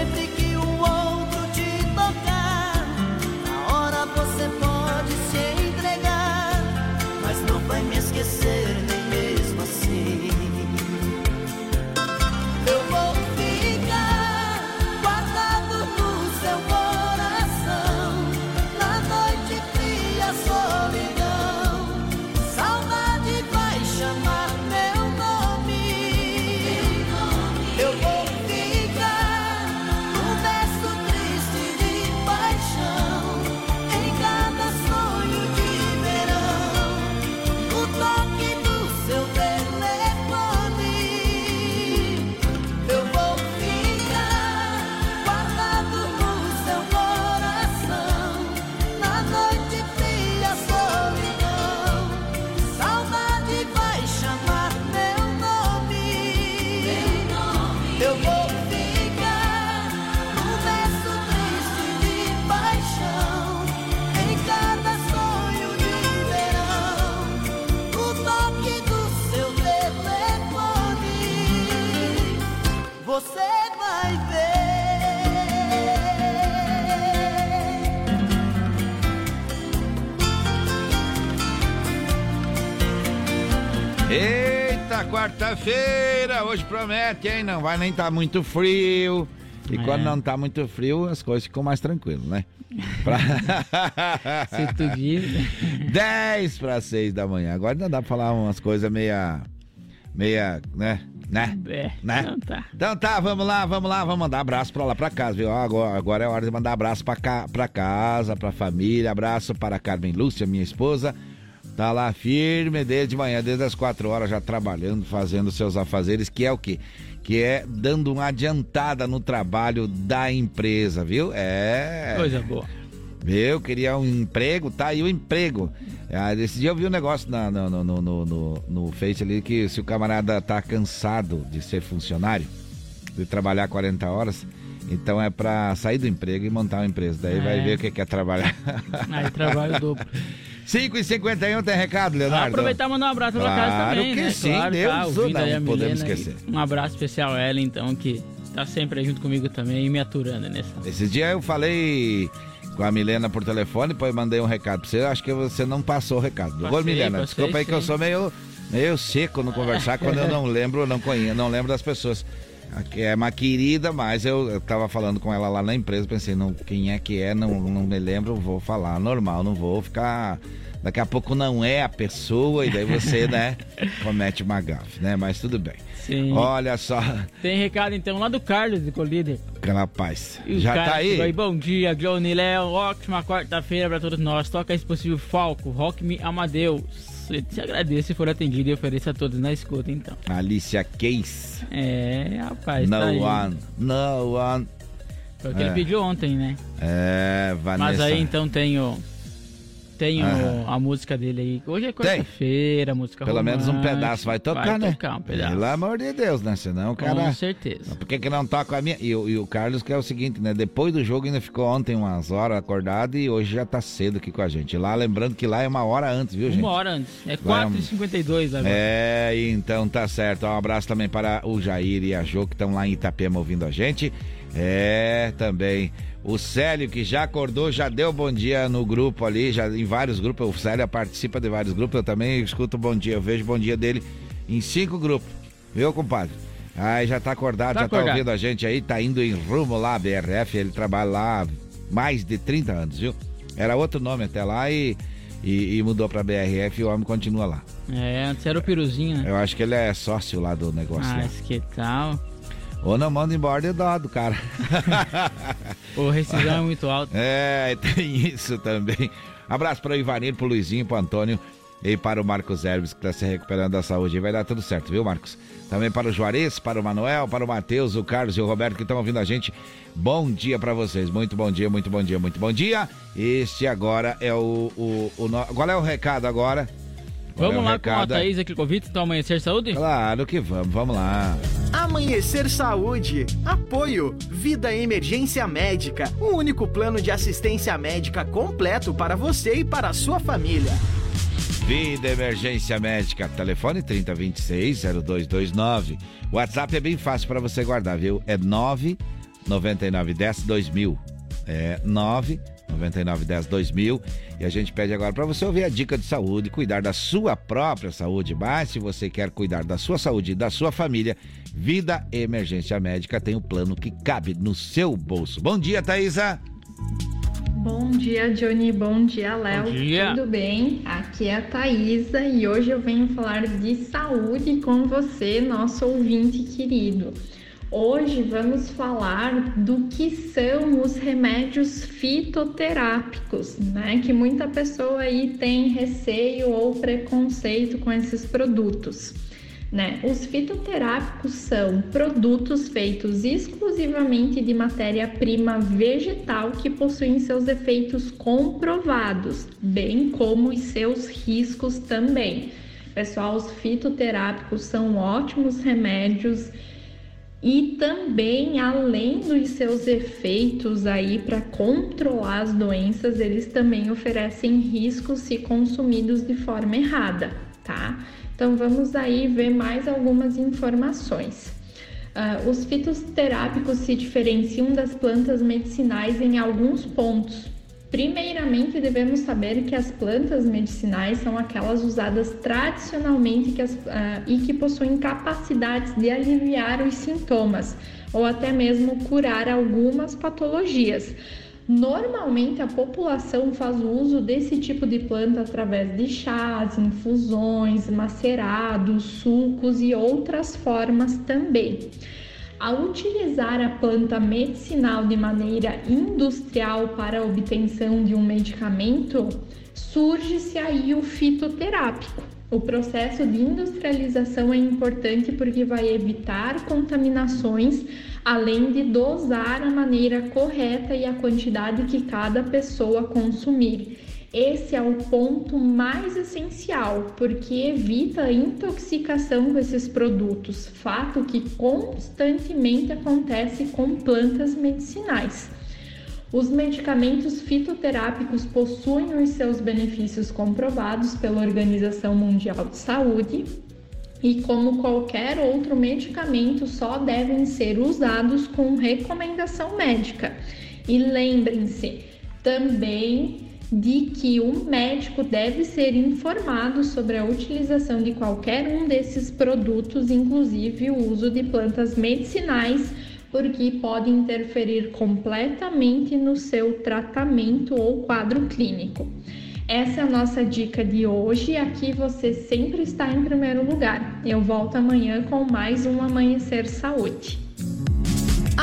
Quarta-feira, hoje promete, hein? Não vai nem tá muito frio. E É. quando não tá muito frio, as coisas ficam mais tranquilas, né? Pra... <laughs> Se tu diz. 10 para 6 da manhã. Agora ainda dá pra falar umas coisas meia. meia. né? Né? É, né? então tá. Então tá, vamos lá, vamos lá, vamos mandar abraço pra lá pra casa, viu? Agora, agora é hora de mandar abraço pra, ca, pra casa, pra família. Abraço para Carmen Lúcia, minha esposa. Tá lá firme desde manhã, desde as 4 horas, já trabalhando, fazendo seus afazeres, que é o quê? Que é dando uma adiantada no trabalho da empresa, viu? É. Coisa boa. Eu queria um emprego, tá aí o emprego. Ah, esse dia eu vi um negócio na- no, no, no, no, no- no Face ali que se o camarada tá cansado de ser funcionário, de trabalhar 40 horas, então é pra sair do emprego e montar uma empresa. Daí vai É. ver o que que é trabalhar. Aí trabalho dobro. <laughs> 5 e 51 tem recado, Leonardo? Aproveitar e mandar um abraço Claro casa também, que né? sim, claro, Deus tá ouvindo não a podemos Milena esquecer. Um abraço especial a ela, então, que tá sempre junto comigo também e me aturando nessa. Esse dia eu falei com a Milena por telefone, depois mandei um recado pra você. Acho que você não passou o recado. Ô, Passei, Milena, passei, desculpa aí que eu sim. sou meio, meio seco no conversar quando eu não <laughs> lembro, não conheço, não lembro das pessoas. É uma querida, mas eu, eu tava falando com ela lá na empresa, pensei, não, quem é que é, não, não me lembro, vou falar normal, não vou ficar. Daqui a pouco não é a pessoa, e daí você, né, <laughs> comete uma gafe, né? Mas tudo bem. Sim. Olha só, Tem recado então lá do Carlos, do Colíder. rapaz, E já tá chegou aí? Bom dia, Johnny Léo. Ótima quarta-feira pra todos nós. Toca esse possível Falco, Rock Me Amadeus. Eu te agradeço se for atendido e ofereço a todos na escuta, então. Alicia Case. É, rapaz, No tá one, no one. Foi o que É. ele pediu ontem, né? É, Vanessa. Mas aí então Aham. a música dele aí. Hoje é quarta-feira, música Pelo menos um pedaço vai tocar, vai né? tocar um pedaço. Pelo amor de Deus, né? Senão o cara. Com certeza. Por que, que não toca a minha? E, o- e o Carlos, que é o seguinte, né? Depois do jogo ainda ficou ontem umas horas acordado e hoje já tá cedo aqui com a gente. Lá, lembrando que lá é uma hora antes, viu, gente? Uma hora antes. É Lá é um- 4h52 agora. É, então tá certo. Um abraço também para o Jair e a Jo que estão lá em Itapema ouvindo a gente. É, também o Célio que já acordou, já deu bom dia no grupo ali, já em vários grupos. O Célio participa de vários grupos, eu também escuto bom dia, eu vejo o bom dia dele em cinco grupos. Viu, compadre? Aí já tá acordado, Tá já acordado. tá ouvindo a gente aí, tá indo em rumo lá, BRF, ele trabalha lá mais de 30 anos, viu? Era outro nome até lá e, e, e mudou pra BRF e o homem continua lá. É, antes era o Piruzinho, né? Eu acho que ele é sócio lá do negócio. Mas que tal? Ou não manda embora de dó do cara. <laughs> O rescisão é muito alto. É, tem isso também. Abraço para o Ivanir, pro Luizinho, pro Antônio e para o Marcos Hermes, que está se recuperando da saúde. E vai dar tudo certo, viu, Marcos? Também para o Juarez, para o Manuel, para o Matheus, o Carlos e o Roberto que estão ouvindo a gente. Bom dia para vocês. Muito bom dia, muito bom dia, muito bom dia. Este agora é o. o, o no- Qual é o recado agora? É Vamos lá com a recado? Thaís aqui com o Vitor do Amanhecer Saúde? Claro que vamos, vamos lá. Amanhecer Saúde. Apoio. Vida Emergência Médica. O único plano de assistência médica completo para você e para a sua família. Vida Emergência Médica, telefone 3026 0229. WhatsApp é bem fácil para você guardar, viu? É 99910 2000. É 99910 2000. E a gente pede agora para você ouvir a dica de saúde, cuidar da sua própria saúde. Mas se você quer cuidar da sua saúde e da sua família, Vida Emergência Médica tem o plano que cabe no seu bolso. Bom dia, Thaisa. Bom dia, Johnny. Bom dia, Léo. Bom dia. Tudo bem? Aqui é a Thaisa e hoje eu venho falar de saúde com você, nosso ouvinte querido. Hoje vamos falar do que são os remédios fitoterápicos, né? Que muita pessoa aí tem receio ou preconceito com esses produtos. Né? Os fitoterápicos são produtos feitos exclusivamente de matéria-prima vegetal que possuem seus efeitos comprovados, bem como os seus riscos também. Pessoal, os fitoterápicos são ótimos remédios e também, além dos seus efeitos aí para controlar as doenças, eles também oferecem riscos se consumidos de forma errada, tá? Então vamos aí ver mais algumas informações. Ah, os fitoterápicos se diferenciam das plantas medicinais em alguns pontos. Primeiramente, devemos saber que as plantas medicinais são aquelas usadas tradicionalmente que as, ah, e que possuem capacidades de aliviar os sintomas ou até mesmo curar algumas patologias. Normalmente a população faz uso desse tipo de planta através de chás, infusões, macerados, sucos e outras formas também. Ao utilizar a planta medicinal de maneira industrial para a obtenção de um medicamento, surge-se aí o fitoterápico. O processo de industrialização é importante porque vai evitar contaminações, além de dosar a maneira correta e a quantidade que cada pessoa consumir. Esse é o ponto mais essencial, porque evita a intoxicação com esses produtos, fato que constantemente acontece com plantas medicinais. Os medicamentos fitoterápicos possuem os seus benefícios comprovados pela Organização Mundial de Saúde e, como qualquer outro medicamento, só devem ser usados com recomendação médica. E lembrem-se, Também de que o médico deve ser informado sobre a utilização de qualquer um desses produtos, inclusive o uso de plantas medicinais, porque pode interferir completamente no seu tratamento ou quadro clínico. Essa é a nossa dica de hoje. Aqui você sempre está em primeiro lugar. Eu volto amanhã com mais um Amanhecer Saúde.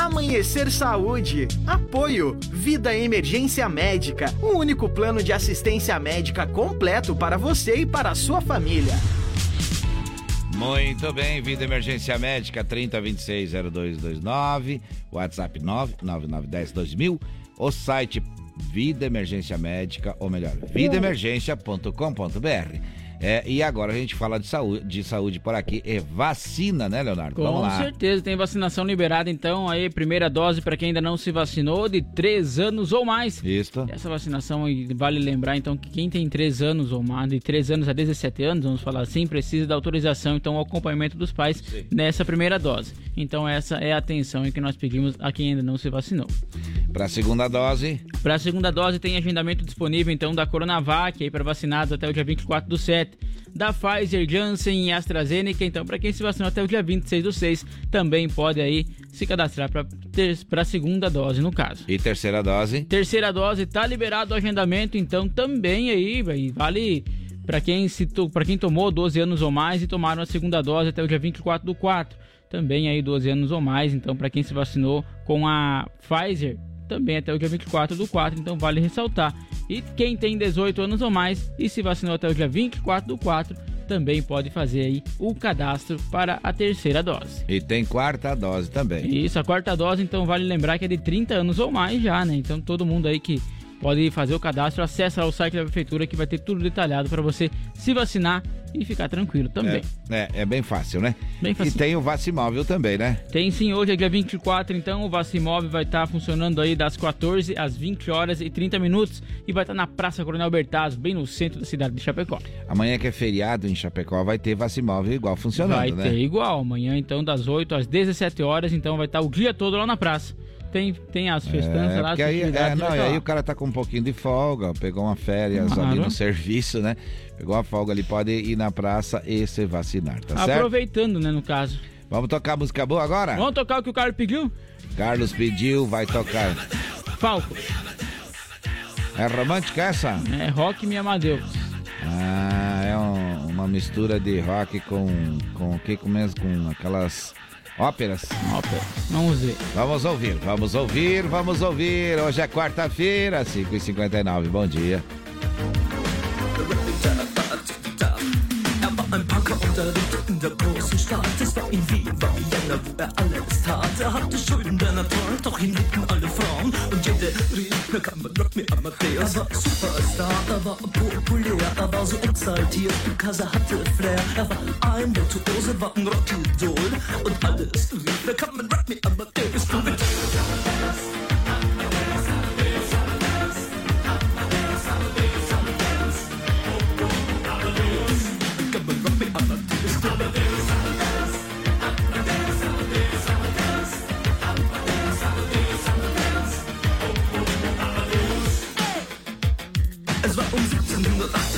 Amanhecer Saúde. Apoio. Vida Emergência Médica. O único plano de assistência médica completo para você e para a sua família. Muito bem, Vida Emergência Médica 30260229, WhatsApp 999102000, o site Vida Emergência Médica, ou melhor, vidaemergência.com.br. É, e agora a gente fala de saúde, de saúde por aqui, é vacina, né, Leonardo? Com Vamos lá. certeza, tem vacinação liberada, então, aí, primeira dose para quem ainda não se vacinou, de 3 anos ou mais. Isso. Essa vacinação, vale lembrar, então, que quem tem 3 anos ou mais, de 3 anos a 17 anos, vamos falar assim, precisa da autorização, então, o acompanhamento dos pais Sim. nessa primeira dose. Então, essa é a atenção que nós pedimos a quem ainda não se vacinou. Para a segunda dose? Para a segunda dose, tem agendamento disponível, então, da Coronavac, aí, para vacinados até o dia 24 do 7 da Pfizer, Janssen e AstraZeneca. Então, para quem se vacinou até o dia 26 do 6, também pode aí se cadastrar para a segunda dose, no caso. E terceira dose? Terceira dose, tá liberado o agendamento, então também aí, vale para quem, se quem tomou 12 anos ou mais e tomaram a segunda dose até o dia 24 do 4. Também aí 12 anos ou mais, então para quem se vacinou com a Pfizer, também até o dia 24 do 4, então vale ressaltar. E quem tem 18 anos ou mais e se vacinou até o dia 24 do 4, também pode fazer aí o cadastro para a terceira dose. E tem quarta dose também. Isso, a quarta dose, então vale lembrar que é de 30 anos ou mais já, né? Então todo mundo aí que pode fazer o cadastro, acessa o site da prefeitura que vai ter tudo detalhado para você se vacinar e ficar tranquilo também. É, é, é bem fácil, né? Bem fácil. E tem o Vacimóvel também, né? Tem sim, hoje é dia 24, então o Vacimóvel vai estar tá funcionando aí das 14 às 20 horas e 30 minutos e vai estar tá na Praça Coronel Bertazzo, bem no centro da cidade de Chapecó. Amanhã que é feriado em Chapecó vai ter Vacimóvel igual funcionando, vai né? Vai ter igual, amanhã então das 8 às 17 horas, então vai estar tá o dia todo lá na praça tem, tem as festanças é, lá. Aí, é, não, e aí o cara tá com um pouquinho de folga, pegou uma férias claro. ali no <laughs> serviço, né? Pegou uma folga ali, pode ir na praça e se vacinar, tá certo? Aproveitando, né, no caso. Vamos tocar música boa agora? Vamos tocar o que o Carlos pediu? Carlos pediu, vai tocar. Falco. É romântica essa? É rock me Amadeus. Ah, é um, uma mistura de rock com, com o que mesmo? Com aquelas Óperas. Óperas. Vamos ver. Vamos ouvir, vamos ouvir, vamos ouvir. Hoje é quarta-feira, 5h59. Bom dia. Unterrichtet in der großen Stadt. Es war in Wien, war Vienna, wo er alles tat. Er hatte Schulden, der Natur, doch ihn liebten alle Frauen. Und jede rief, na kann man rock me Amadeus. Er war Superstar, er war populär, er war so exaltiert, er hatte Flair. Er war ein Virtuose, war ein Rockidol. Und alles rief, na kann man rock me Amadeus. Du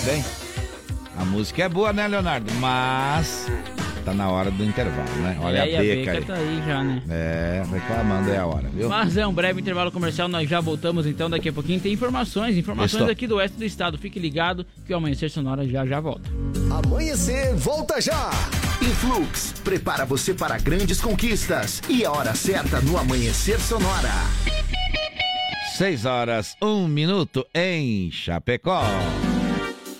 bem. A música é boa, né, Leonardo? Mas tá na hora do intervalo, né? Olha e a aí, beca aí. tá aí já, né? É, reclamando é a hora, viu? Mas é um breve intervalo comercial, nós já voltamos então daqui a pouquinho. Tem informações, informações Estou. aqui do oeste do estado. Fique ligado que o Amanhecer Sonora já já volta. Amanhecer, volta já! Influx, prepara você para grandes conquistas. E a hora certa no Amanhecer Sonora. 6 horas, 1 minuto em Chapecó.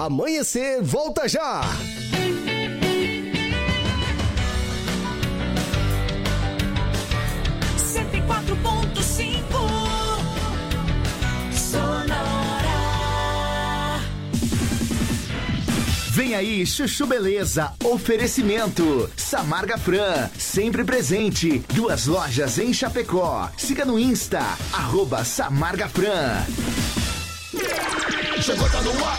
Amanhecer, volta já! Sonora. Vem aí, Chuchu Beleza. Oferecimento. Samarga Fran, sempre presente. Duas lojas em Chapecó. Siga no Insta, arroba Samarga Fran. Chegou, tá no ar,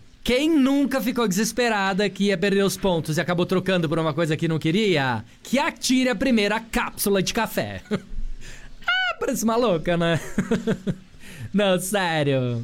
Quem nunca ficou desesperada que ia perder os pontos e acabou trocando por uma coisa que não queria? Que atire a primeira cápsula de café. <laughs> ah, parece maluca, né? <laughs> não, sério.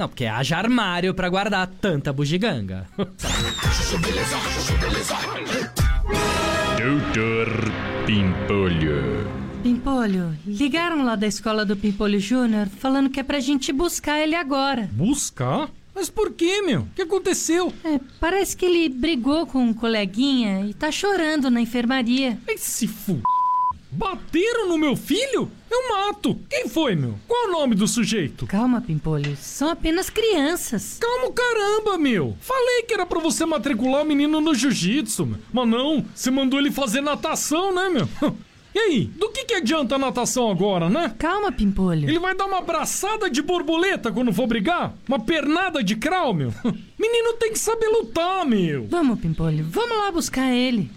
Não, porque haja armário pra guardar tanta bugiganga. Doutor Pimpolho. Pimpolho, ligaram lá da escola do Pimpolho Júnior falando que é pra gente buscar ele agora. Buscar? Mas por que, meu? O que aconteceu? É, parece que ele brigou com um coleguinha e tá chorando na enfermaria. Esse fu... Bateram no meu filho? Eu mato. Quem foi, meu? Qual o nome do sujeito? Calma, Pimpolho. São apenas crianças. Calma caramba, meu. Falei que era pra você matricular o menino no jiu-jitsu, meu. mas não. Você mandou ele fazer natação, né, meu? <laughs> E aí, do que, que adianta a natação agora, né? Calma, Pimpolho. Ele vai dar uma abraçada de borboleta quando for brigar? Uma pernada de crau, meu? <laughs> Menino tem que saber lutar, meu. Vamos, Pimpolho. Vamos lá buscar ele.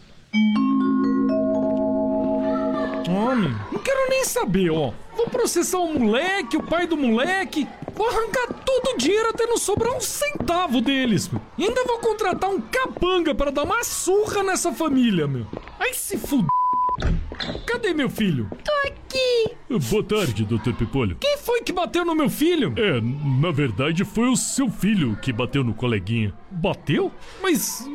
Homem, não quero nem saber, ó. Vou processar o moleque, o pai do moleque. Vou arrancar todo o dinheiro até não sobrar um centavo deles, meu. E ainda vou contratar um capanga para dar uma surra nessa família, meu. Ai se fuder. Cadê meu filho? Tô aqui. Boa tarde, Dr. Pipolho. Quem foi que bateu no meu filho? É, na verdade foi o seu filho que bateu no coleguinha. Bateu? Mas.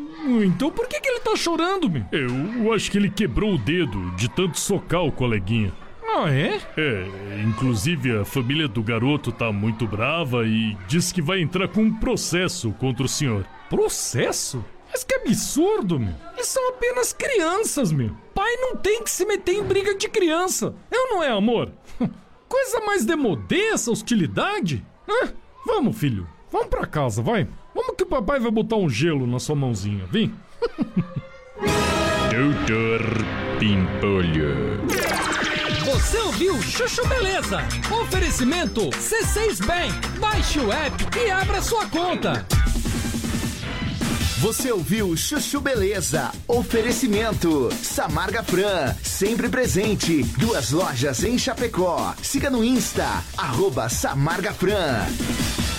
Então por que, que ele tá chorando, meu? Eu acho que ele quebrou o dedo de tanto socar o coleguinha. Ah, é? É, inclusive a família do garoto tá muito brava e diz que vai entrar com um processo contra o senhor. Processo? Mas que absurdo, meu. Eles são apenas crianças, meu. Pai não tem que se meter em briga de criança. Eu não é amor? <laughs> Coisa mais demodê essa hostilidade? Hã? Vamos, filho. Vamos pra casa, vai. Vamos que o papai vai botar um gelo na sua mãozinha, vem. <laughs> Doutor Pimpolho. Você ouviu Chuchu Beleza? Oferecimento C6 Bank. Baixe o app e abra sua conta. Você ouviu Chuchu Beleza? Oferecimento. Samarga Fran, sempre presente. Duas lojas em Chapecó. Siga no Insta, arroba Samarga Fran.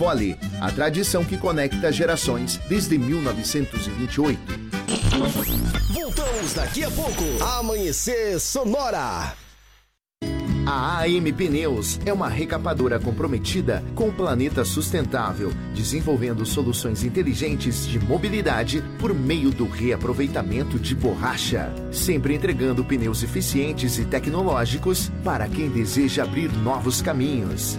Fole, a tradição que conecta gerações desde 1928. Voltamos daqui a pouco. Amanhecer Sonora. A AM Pneus é uma recapadora comprometida com o planeta sustentável, desenvolvendo soluções inteligentes de mobilidade por meio do reaproveitamento de borracha, sempre entregando pneus eficientes e tecnológicos para quem deseja abrir novos caminhos.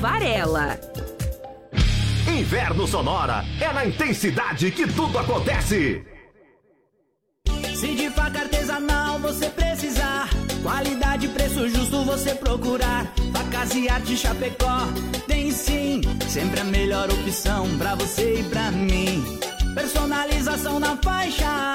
Varela. Inverno Sonora é na intensidade que tudo acontece. Se de faca artesanal você precisar, qualidade e preço justo você procurar. Facas e arte Chapecó tem sim, sempre a melhor opção pra você e pra mim. Personalização na faixa,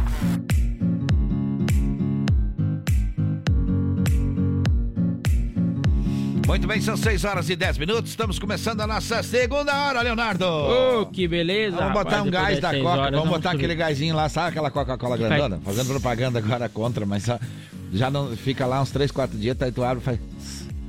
Muito bem, são 6 horas e 10 minutos. Estamos começando a nossa segunda hora, Leonardo. Ô, que beleza. Vamos botar rapaz, um gás da Coca. horas, vamos botar subir. aquele gásinho lá, sabe aquela Coca-Cola grandona? Fazendo propaganda agora contra, mas já não fica lá uns 3, 4 dias, tá, tu abre e faz.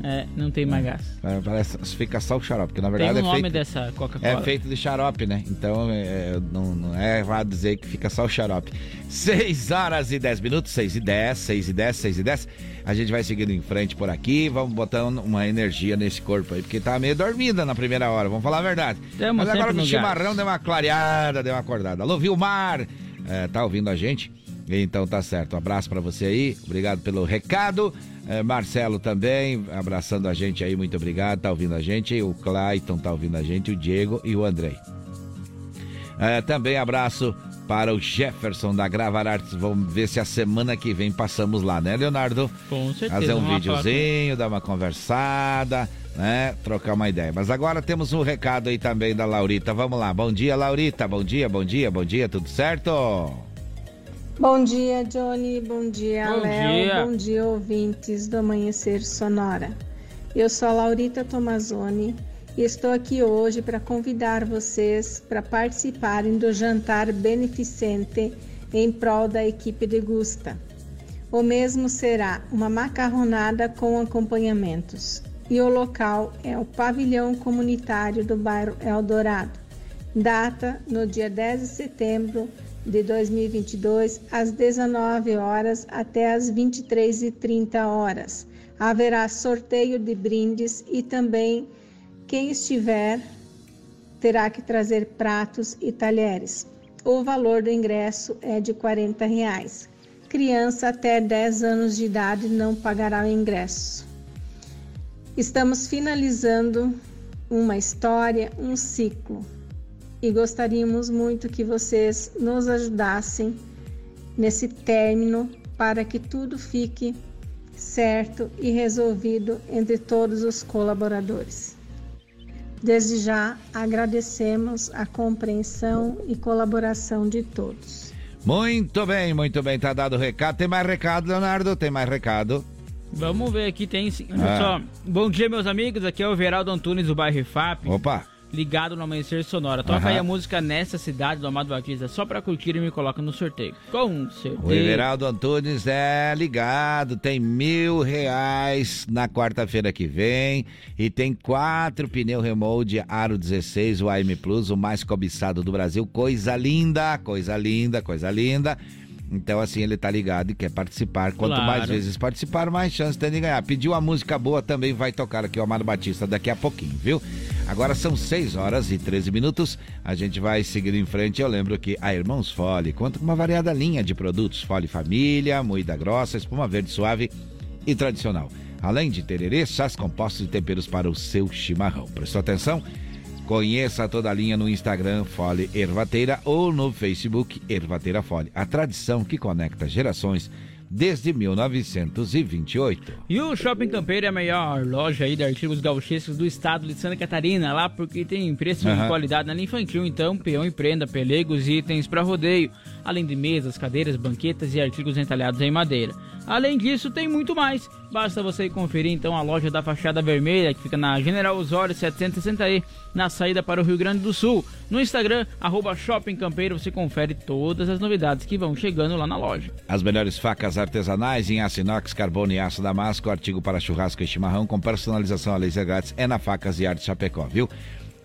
É, não tem mais gás. É, Parece, fica só o xarope, porque na Tem verdade o é nome feito. dessa Coca-Cola. É feito de xarope, né? Então é, não, não é errado dizer que fica só o xarope. 6 horas e 10 minutos, 6 e 10, 6 e 10, 6 e 10. A gente vai seguindo em frente por aqui, vamos botando uma energia nesse corpo aí, porque tá meio dormida na primeira hora, vamos falar a verdade. Tamo Mas agora sempre o chimarrão deu uma clareada, deu uma acordada. Alô, Vilmar, é, tá ouvindo a gente? Então tá certo. Um abraço para você aí. Obrigado pelo recado. É, Marcelo também, abraçando a gente aí, muito obrigado. Tá ouvindo a gente. O Clayton tá ouvindo a gente, o Diego e o Andrei. É, também abraço para o Jefferson da Gravar Artes. Vamos ver se a semana que vem passamos lá, né, Leonardo? Com certeza. Fazer um videozinho, dar uma conversada, né? Trocar uma ideia. Mas agora temos um recado aí também da Laurita. Vamos lá. Bom dia, Laurita. Bom dia, bom dia, bom dia. Tudo certo? Bom dia, Johnny. Bom dia, Bom Léo. dia. Bom dia, ouvintes do Amanhecer Sonora. Eu sou a Laurita Tomazoni e estou aqui hoje para convidar vocês para participarem do jantar beneficente em prol da equipe de Gusta. O mesmo será uma macarronada com acompanhamentos. E o local é o pavilhão comunitário do bairro Eldorado. Data no dia 10 de setembro de 2022, às 19 horas até às 23h30 horas. Haverá sorteio de brindes e também quem estiver terá que trazer pratos e talheres. O valor do ingresso é de 40 reais. Criança até 10 anos de idade não pagará o ingresso. Estamos finalizando uma história, um ciclo e gostaríamos muito que vocês nos ajudassem nesse término para que tudo fique certo e resolvido entre todos os colaboradores. Desde já agradecemos a compreensão e colaboração de todos. Muito bem, muito bem. Tá dado o recado. Tem mais recado, Leonardo? Tem mais recado? Vamos ver aqui, tem sim. Olha Ah. só. Bom dia, meus amigos. Aqui é o Veraldo Antunes do bairro FAP. Opa! Ligado no Amanhecer Sonora. Toca Aham. aí a música Nessa Cidade do Amado Batista só pra curtir e me coloca no sorteio. Com certeza. O Everaldo Antunes é ligado, tem mil reais na quarta-feira que vem e tem quatro pneu remold Aro 16, o AM Plus, o mais cobiçado do Brasil. Coisa linda, coisa linda, coisa linda. Então, assim, ele tá ligado e quer participar. Quanto Claro. mais vezes participar, mais chance tem de ganhar. Pediu uma música boa, também vai tocar aqui o Amado Batista daqui a pouquinho, viu? Agora são 6 horas e 13 minutos. A gente vai seguir em frente. Eu lembro que a Irmãos Fole conta com uma variada linha de produtos. Fole Família, moída grossa, espuma verde suave e tradicional. Além de tererê, chás compostos e temperos para o seu chimarrão. Prestou atenção? Conheça toda a linha no Instagram Fole Ervateira ou no Facebook Ervateira Fole. A tradição que conecta gerações desde 1928. E o Shopping Campeiro é a maior loja aí de artigos gauchescos do estado de Santa Catarina, lá porque tem preço Aham. de qualidade na linha infantil, então peão e prenda, pelegos e itens para rodeio, além de mesas, cadeiras, banquetas e artigos entalhados em madeira. Além disso, tem muito mais. Basta você conferir então a loja da Fachada Vermelha, que fica na General Osório 760E, na saída para o Rio Grande do Sul. No Instagram, arroba Shopping Campeiro, você confere todas as novidades que vão chegando lá na loja. As melhores facas artesanais em aço inox, carbono e aço damasco, artigo para churrasco e chimarrão com personalização a laser grátis é na Facas e Arte Chapecó, viu?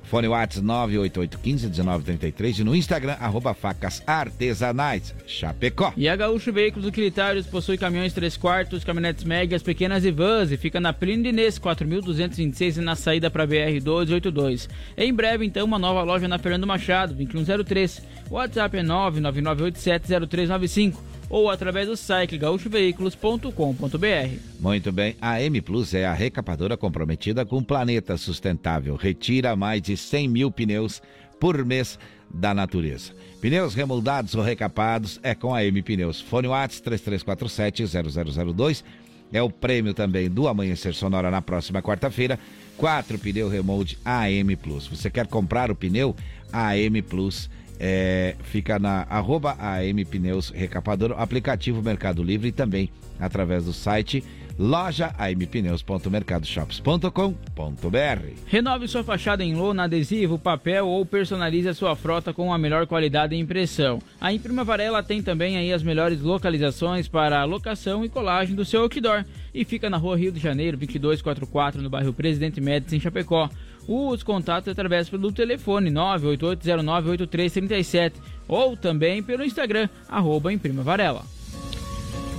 Fone Whats 988151933 e no Instagram, arroba facas artesanais Chapecó. E a Gaúcho Veículos Utilitários possui caminhões 3 quartos, caminhonetes médias, pequenas e vans e fica na Plínio Inês 4226 e na saída para BR 282. Em breve, então, uma nova loja na Fernando Machado, 2103. O WhatsApp é 999870395 ou através do site gaúchoveículos.com.br. Muito bem, a M Plus é a recapadora comprometida com o planeta sustentável. Retira mais de 100 mil pneus por mês da natureza. Pneus remoldados ou recapados é com a M Pneus. Fone Whats 3347-0002 é o prêmio também do Amanhecer Sonora na próxima quarta-feira. Quatro pneu remold AM Plus. Você quer comprar o pneu AM Plus? É, fica na arroba AM Recapador, aplicativo Mercado Livre e também através do site loja ampneus.mercadoshops.com.br. Renove sua fachada em lona, adesivo, papel ou personalize a sua frota com a melhor qualidade e impressão. A Imprima Varela tem também aí as melhores localizações para a locação e colagem do seu outdoor e fica na rua Rio de Janeiro 2244 no bairro Presidente Médici em Chapecó. Os contatos através do telefone 988098337 ou também pelo Instagram arroba Imprima Varela.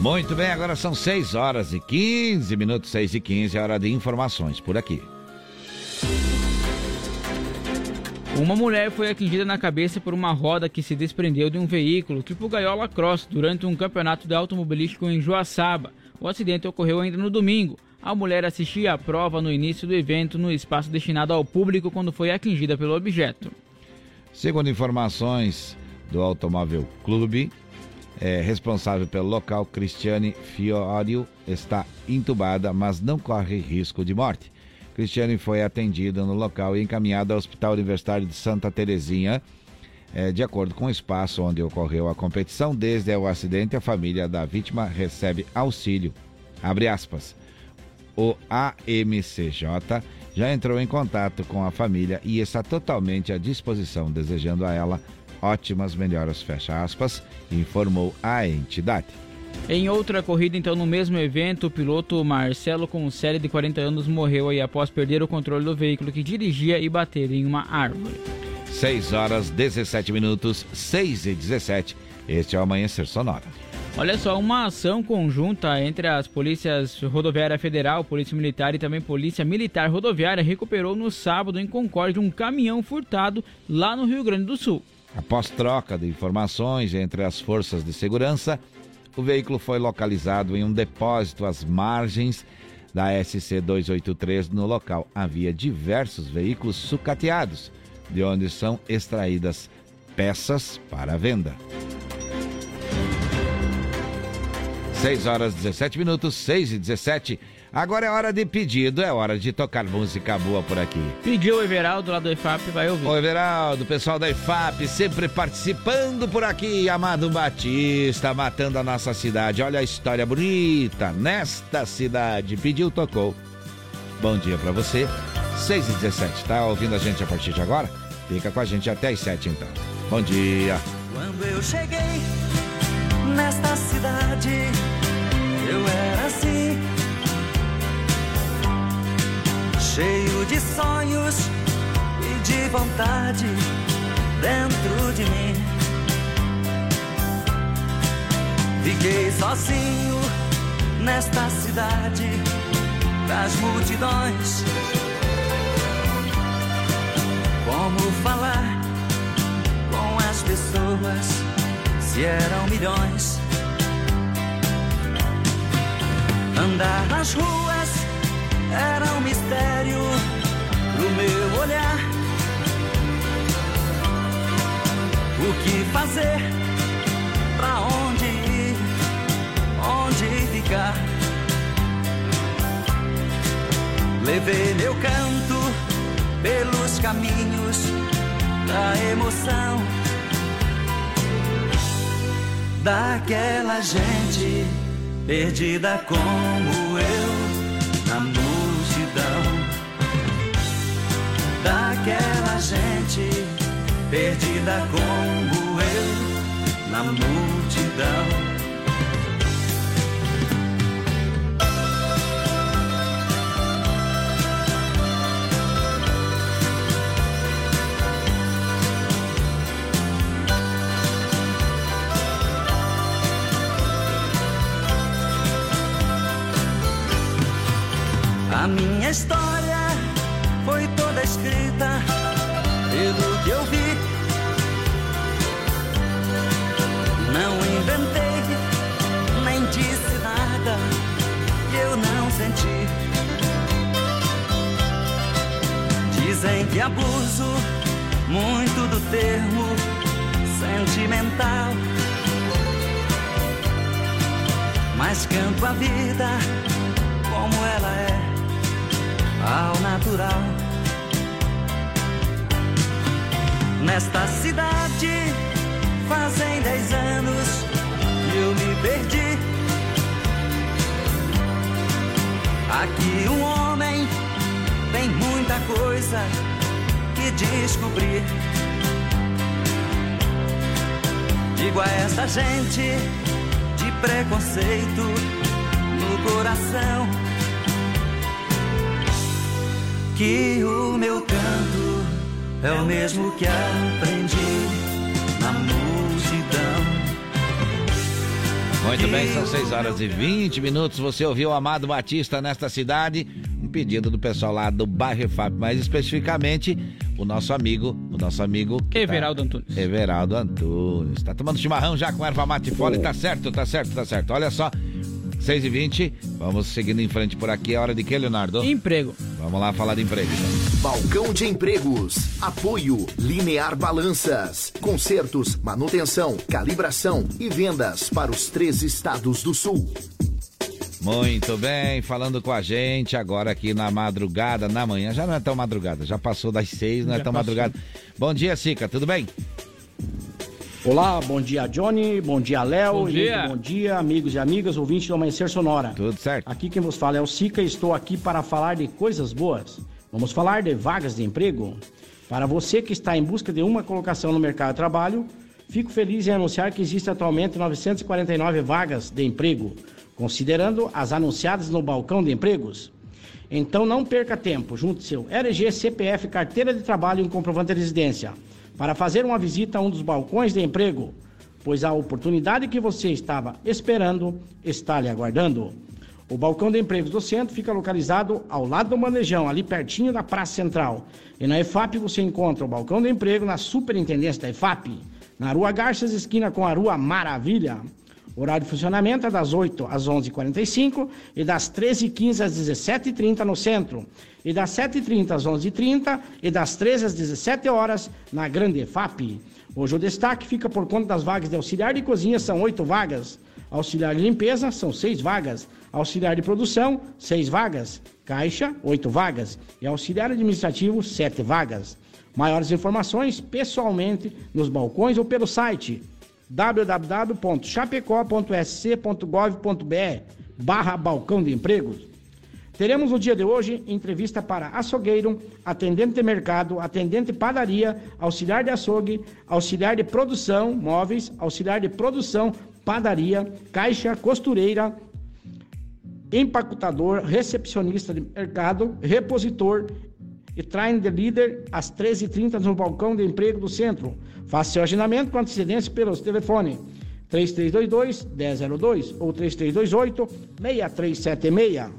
Muito bem, agora são 6 horas e 15 minutos, 6 e 15, é hora de informações por aqui. Uma mulher foi atingida na cabeça por uma roda que se desprendeu de um veículo tipo gaiola cross durante um campeonato de automobilístico em Joaçaba. O acidente ocorreu ainda no domingo. A mulher assistia à prova no início do evento no espaço destinado ao público quando foi atingida pelo objeto. Segundo informações do Automóvel Clube, é, responsável pelo local, Cristiane Fiorio, está entubada, mas não corre risco de morte. Cristiane foi atendida no local e encaminhada ao Hospital Universitário de Santa Terezinha. É, de acordo com o espaço onde ocorreu a competição, desde o acidente, a família da vítima recebe auxílio. Abre aspas. O AMCJ já entrou em contato com a família e está totalmente à disposição, desejando a ela ótimas melhoras, fecha aspas, informou a entidade. Em outra corrida, então, no mesmo evento, o piloto Marcelo Conselli, de 40 anos, morreu aí após perder o controle do veículo que dirigia e bater em uma árvore. 6 horas 17 minutos, 6 e 17. Este é o Amanhecer Sonora. Olha só, uma ação conjunta entre as polícias rodoviária federal, polícia militar e também polícia militar rodoviária recuperou no sábado em Concórdia um caminhão furtado lá no Rio Grande do Sul. Após troca de informações entre as forças de segurança, o veículo foi localizado em um depósito às margens da SC 283 no local. Havia diversos veículos sucateados, de onde são extraídas peças para venda. 6 horas 17 minutos, 6 e 17. Agora é hora de pedido, é hora de tocar música boa por aqui. Pediu o Everaldo lá do IFAP, vai ouvir. Ô Everaldo, pessoal da IFAP, sempre participando por aqui. Amado Batista, matando a nossa cidade. Olha a história bonita nesta cidade. Pediu, tocou. Bom dia para você. 6 e 17, tá ouvindo a gente a partir de agora? Fica com a gente até as 7 então. Bom dia. Quando eu cheguei nesta cidade, eu era assim cheio de sonhos e de vontade dentro de mim. Fiquei sozinho nesta cidade das multidões. Como falar com as pessoas se eram milhões? Andar nas ruas era um mistério pro meu olhar. O que fazer? Pra onde ir? Onde ficar? Levei meu canto pelos caminhos da emoção daquela gente perdida como eu na multidão daquela gente perdida como eu na multidão. Minha história foi toda escrita pelo que eu vi. Não inventei, nem disse nada que eu não senti. Dizem que abuso muito do termo sentimental. Mas canto a vida como ela é ao natural. Nesta cidade fazem dez anos que eu me perdi. Aqui um homem tem muita coisa que descobrir. Digo a esta gente de preconceito no coração que o meu canto é o mesmo que aprendi na multidão. Muito bem, são 6 horas e 20 minutos. Você ouviu o Amado Batista nesta cidade. Um pedido do pessoal lá do bairro FAP, mais especificamente o nosso amigo, o nosso amigo... que tá- Everaldo Antunes. Everaldo Antunes. Tá tomando chimarrão já com erva mate fole, tá certo, tá certo, tá certo. Olha só, 6 e 20 vamos seguindo em frente por aqui. É hora de quê, Leonardo? Emprego. Vamos lá falar de emprego. então. Balcão de empregos. Apoio Linear Balanças. Consertos, manutenção, calibração e vendas para os três estados do sul. Muito bem, falando com a gente agora aqui na madrugada, na manhã. Já não é tão madrugada, já passou das seis, não é Já tão passou. madrugada. Bom dia, Sica, tudo bem? Olá, bom dia, Johnny. Bom dia, Léo. Bom E dia. Bom dia, amigos e amigas, ouvintes do Amanhecer Sonora. Tudo certo. Aqui quem vos fala é o Sica e estou aqui para falar de coisas boas. Vamos falar de vagas de emprego. Para você que está em busca de uma colocação no mercado de trabalho, fico feliz em anunciar que existe atualmente 949 vagas de emprego, considerando as anunciadas no balcão de empregos. Então não perca tempo, junte seu RG, CPF, carteira de trabalho e um comprovante de residência para fazer uma visita a um dos balcões de emprego, pois a oportunidade que você estava esperando está lhe aguardando. O balcão de empregos do centro fica localizado ao lado do Manejão, ali pertinho da Praça Central. E na EFAP você encontra o balcão de emprego na Superintendência da EFAP, na Rua Garças, esquina com a Rua Maravilha. Horário de funcionamento é das 8 às 11h45 e das 13h15 às 17h30 no centro. E das 7h30 às 11h30 e das 13 às 17 horas na Grande EFAP. Hoje o destaque fica por conta das vagas de auxiliar de cozinha, são 8 vagas. Auxiliar de limpeza, são 6 vagas. Auxiliar de produção, 6 vagas. Caixa, 8 vagas. E auxiliar administrativo, 7 vagas. Maiores informações pessoalmente nos balcões ou pelo site www.chapecó.sc.gov.br barra balcão de empregos. Teremos no dia de hoje entrevista para açougueiro, atendente de mercado, atendente de padaria, auxiliar de açougue, auxiliar de produção, móveis, auxiliar de produção, padaria, caixa, costureira, empacotador, recepcionista de mercado, repositor e train de líder às 13h30 no balcão de emprego do centro. Faça seu agendamento com antecedência pelos telefones 3322-1002 ou 3328-6376.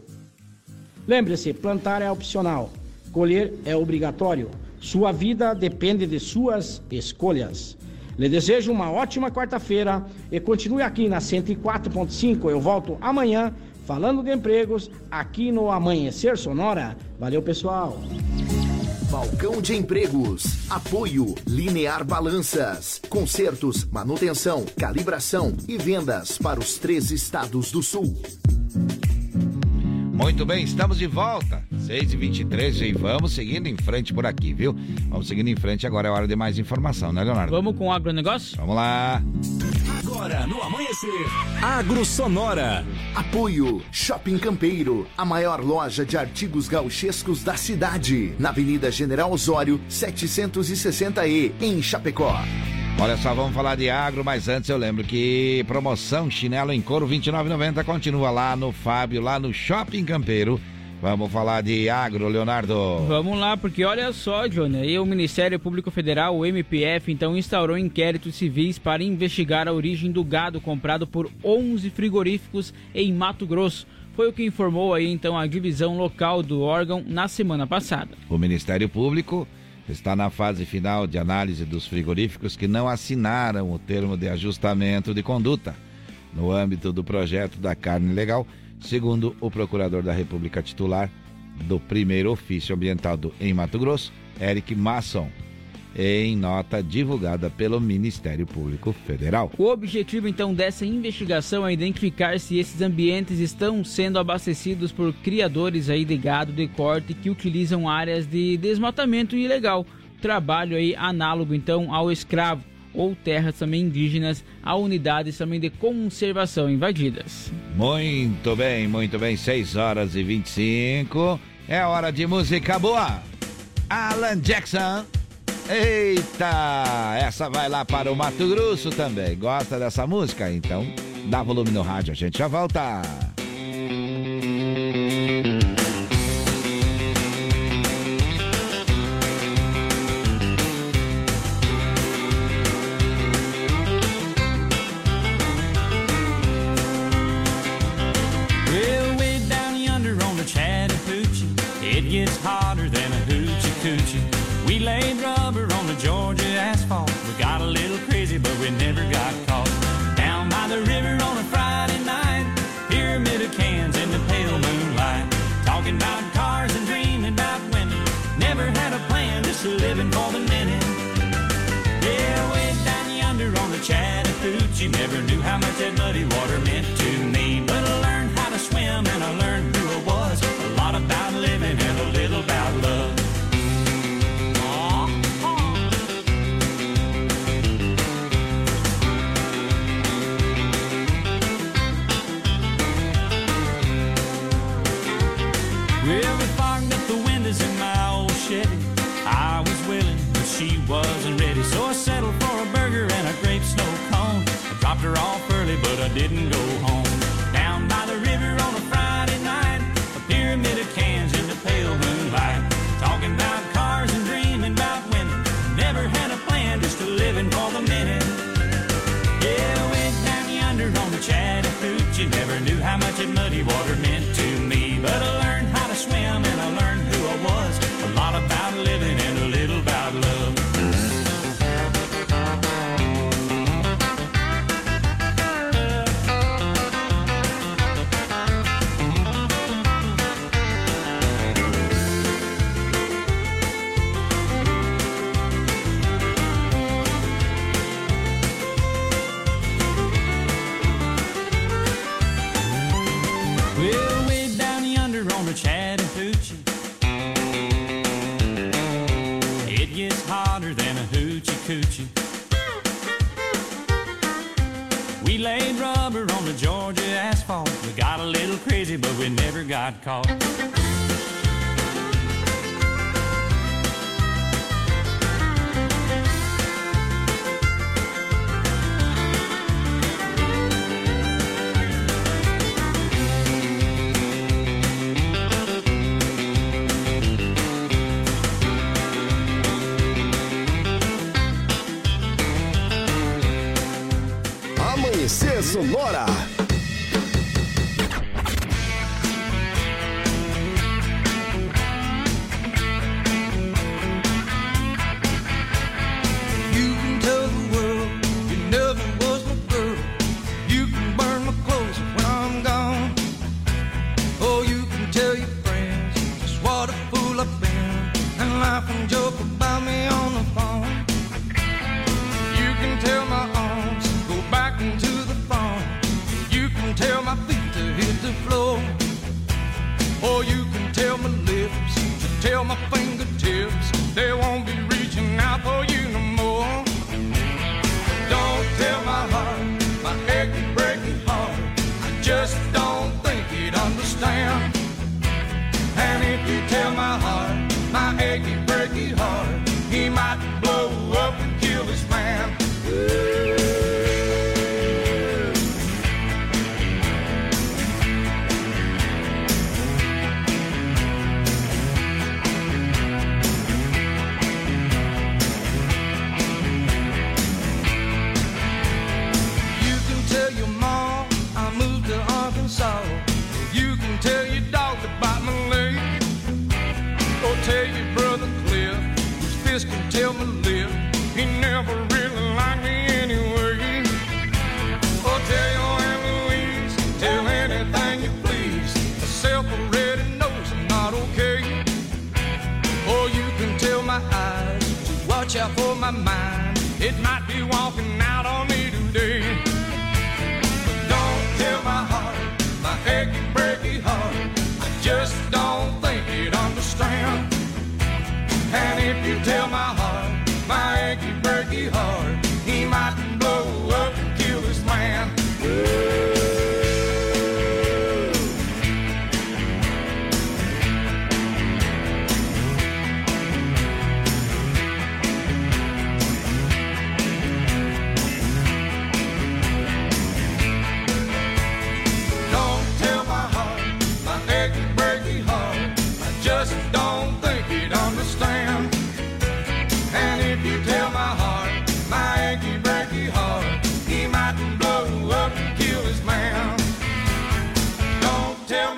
Lembre-se, plantar é opcional, colher é obrigatório. Sua vida depende de suas escolhas. Lhe desejo uma ótima quarta-feira e continue aqui na 104.5. Eu volto amanhã falando de empregos aqui no Amanhecer Sonora. Valeu, pessoal. Balcão de empregos. Apoio Linear Balanças. Consertos, manutenção, calibração e vendas para os três estados do sul. Muito bem, estamos de volta. 6 e 23 e vamos seguindo em frente por aqui, viu? Vamos seguindo em frente, agora é hora de mais informação, né, Leonardo? Vamos com o agronegócio? Vamos lá. Agora no Amanhecer, Agro Sonora. Apoio Shopping Campeiro, a maior loja de artigos gauchescos da cidade, na Avenida General Osório, 760E, em Chapecó. Olha só, vamos falar de agro, mas antes eu lembro que promoção chinelo em couro 29,90 continua lá no Fábio, lá no Shopping Campeiro. Vamos falar de agro, Leonardo. Vamos lá, porque olha só, Johnny, o Ministério Público Federal, o MPF, então instaurou inquéritos civis para investigar a origem do gado comprado por 11 frigoríficos em Mato Grosso. Foi o que informou aí então a divisão local do órgão na semana passada. O Ministério Público está na fase final de análise dos frigoríficos que não assinaram o termo de ajustamento de conduta no âmbito do projeto da carne legal, segundo o procurador da República titular do primeiro ofício ambiental do, em Mato Grosso, Eric Masson, em nota divulgada pelo Ministério Público Federal. O objetivo então dessa investigação é identificar se esses ambientes estão sendo abastecidos por criadores aí de gado de corte que utilizam áreas de desmatamento ilegal, trabalho aí análogo então ao escravo ou terras também indígenas a unidades também de conservação invadidas. Muito bem, muito bem, 6 horas e 25. É hora de música boa. Alan Jackson. Eita, essa vai lá para o Mato Grosso também. Gosta dessa música? Então dá volume no rádio, a gente já volta. She never knew how much that muddy water meant to me. But I learned how to swim and I learned who I was. A lot about living and a little about love. didn't go home. Down by the river on a Friday night, a pyramid of cans in the pale moonlight. Talking about cars and dreaming about women. Never had a plan, just a living for the minute. Yeah, I went down yonder on the Chattahoochee. Never knew how much that muddy water meant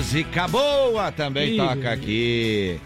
Música boa também Ih. toca aqui.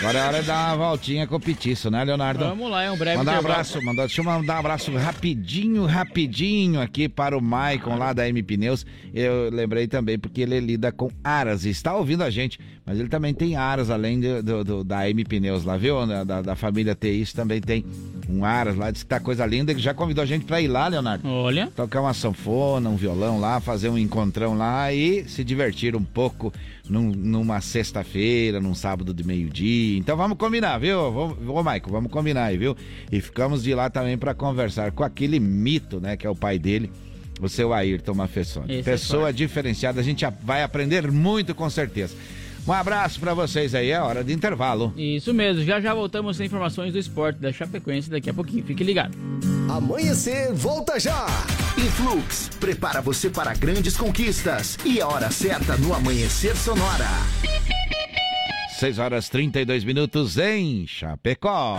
Agora é hora de dar uma voltinha com o Petiço, né, Leonardo? Vamos lá, é um breve Mandar um abraço, mandar, deixa eu mandar um abraço rapidinho, rapidinho aqui para o Maicon lá da M Pneus. Eu lembrei também porque ele lida com aras e está ouvindo a gente, mas ele também tem aras além de- do, do- da M Pneus lá, viu? Da, da, família TX também tem um aras lá, diz que tá coisa linda, ele já convidou a gente para ir lá, Leonardo. Olha. Tocar uma sanfona, um violão lá, fazer um encontrão lá e se divertir um pouco num- numa sexta-feira, num sábado de meio-dia. Então vamos combinar, viu? Vamos- Ô, Maico, vamos combinar aí, viu? E ficamos de lá também para conversar com aquele mito, né, que é o pai dele, o seu Ayrton Mafessoni. É Pessoa forte. diferenciada, a gente vai aprender muito com certeza. Um abraço para vocês aí, é hora de intervalo. Isso mesmo, já já voltamos com informações do esporte da Chapecoense daqui a pouquinho. Fique ligado. Amanhecer, volta já! Influx prepara você para grandes conquistas e a hora certa no Amanhecer Sonora. 6 horas 32 minutos em Chapecó.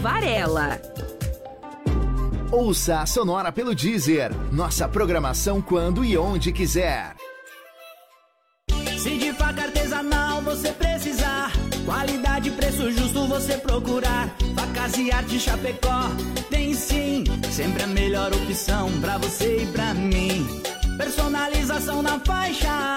Varela. Ouça a Sonora pelo Deezer. Nossa programação quando e onde quiser. Se de faca artesanal você precisar, qualidade e preço justo você procurar. Facas e arte Chapecó tem sim, sempre a melhor opção pra você e pra mim. Personalização na faixa,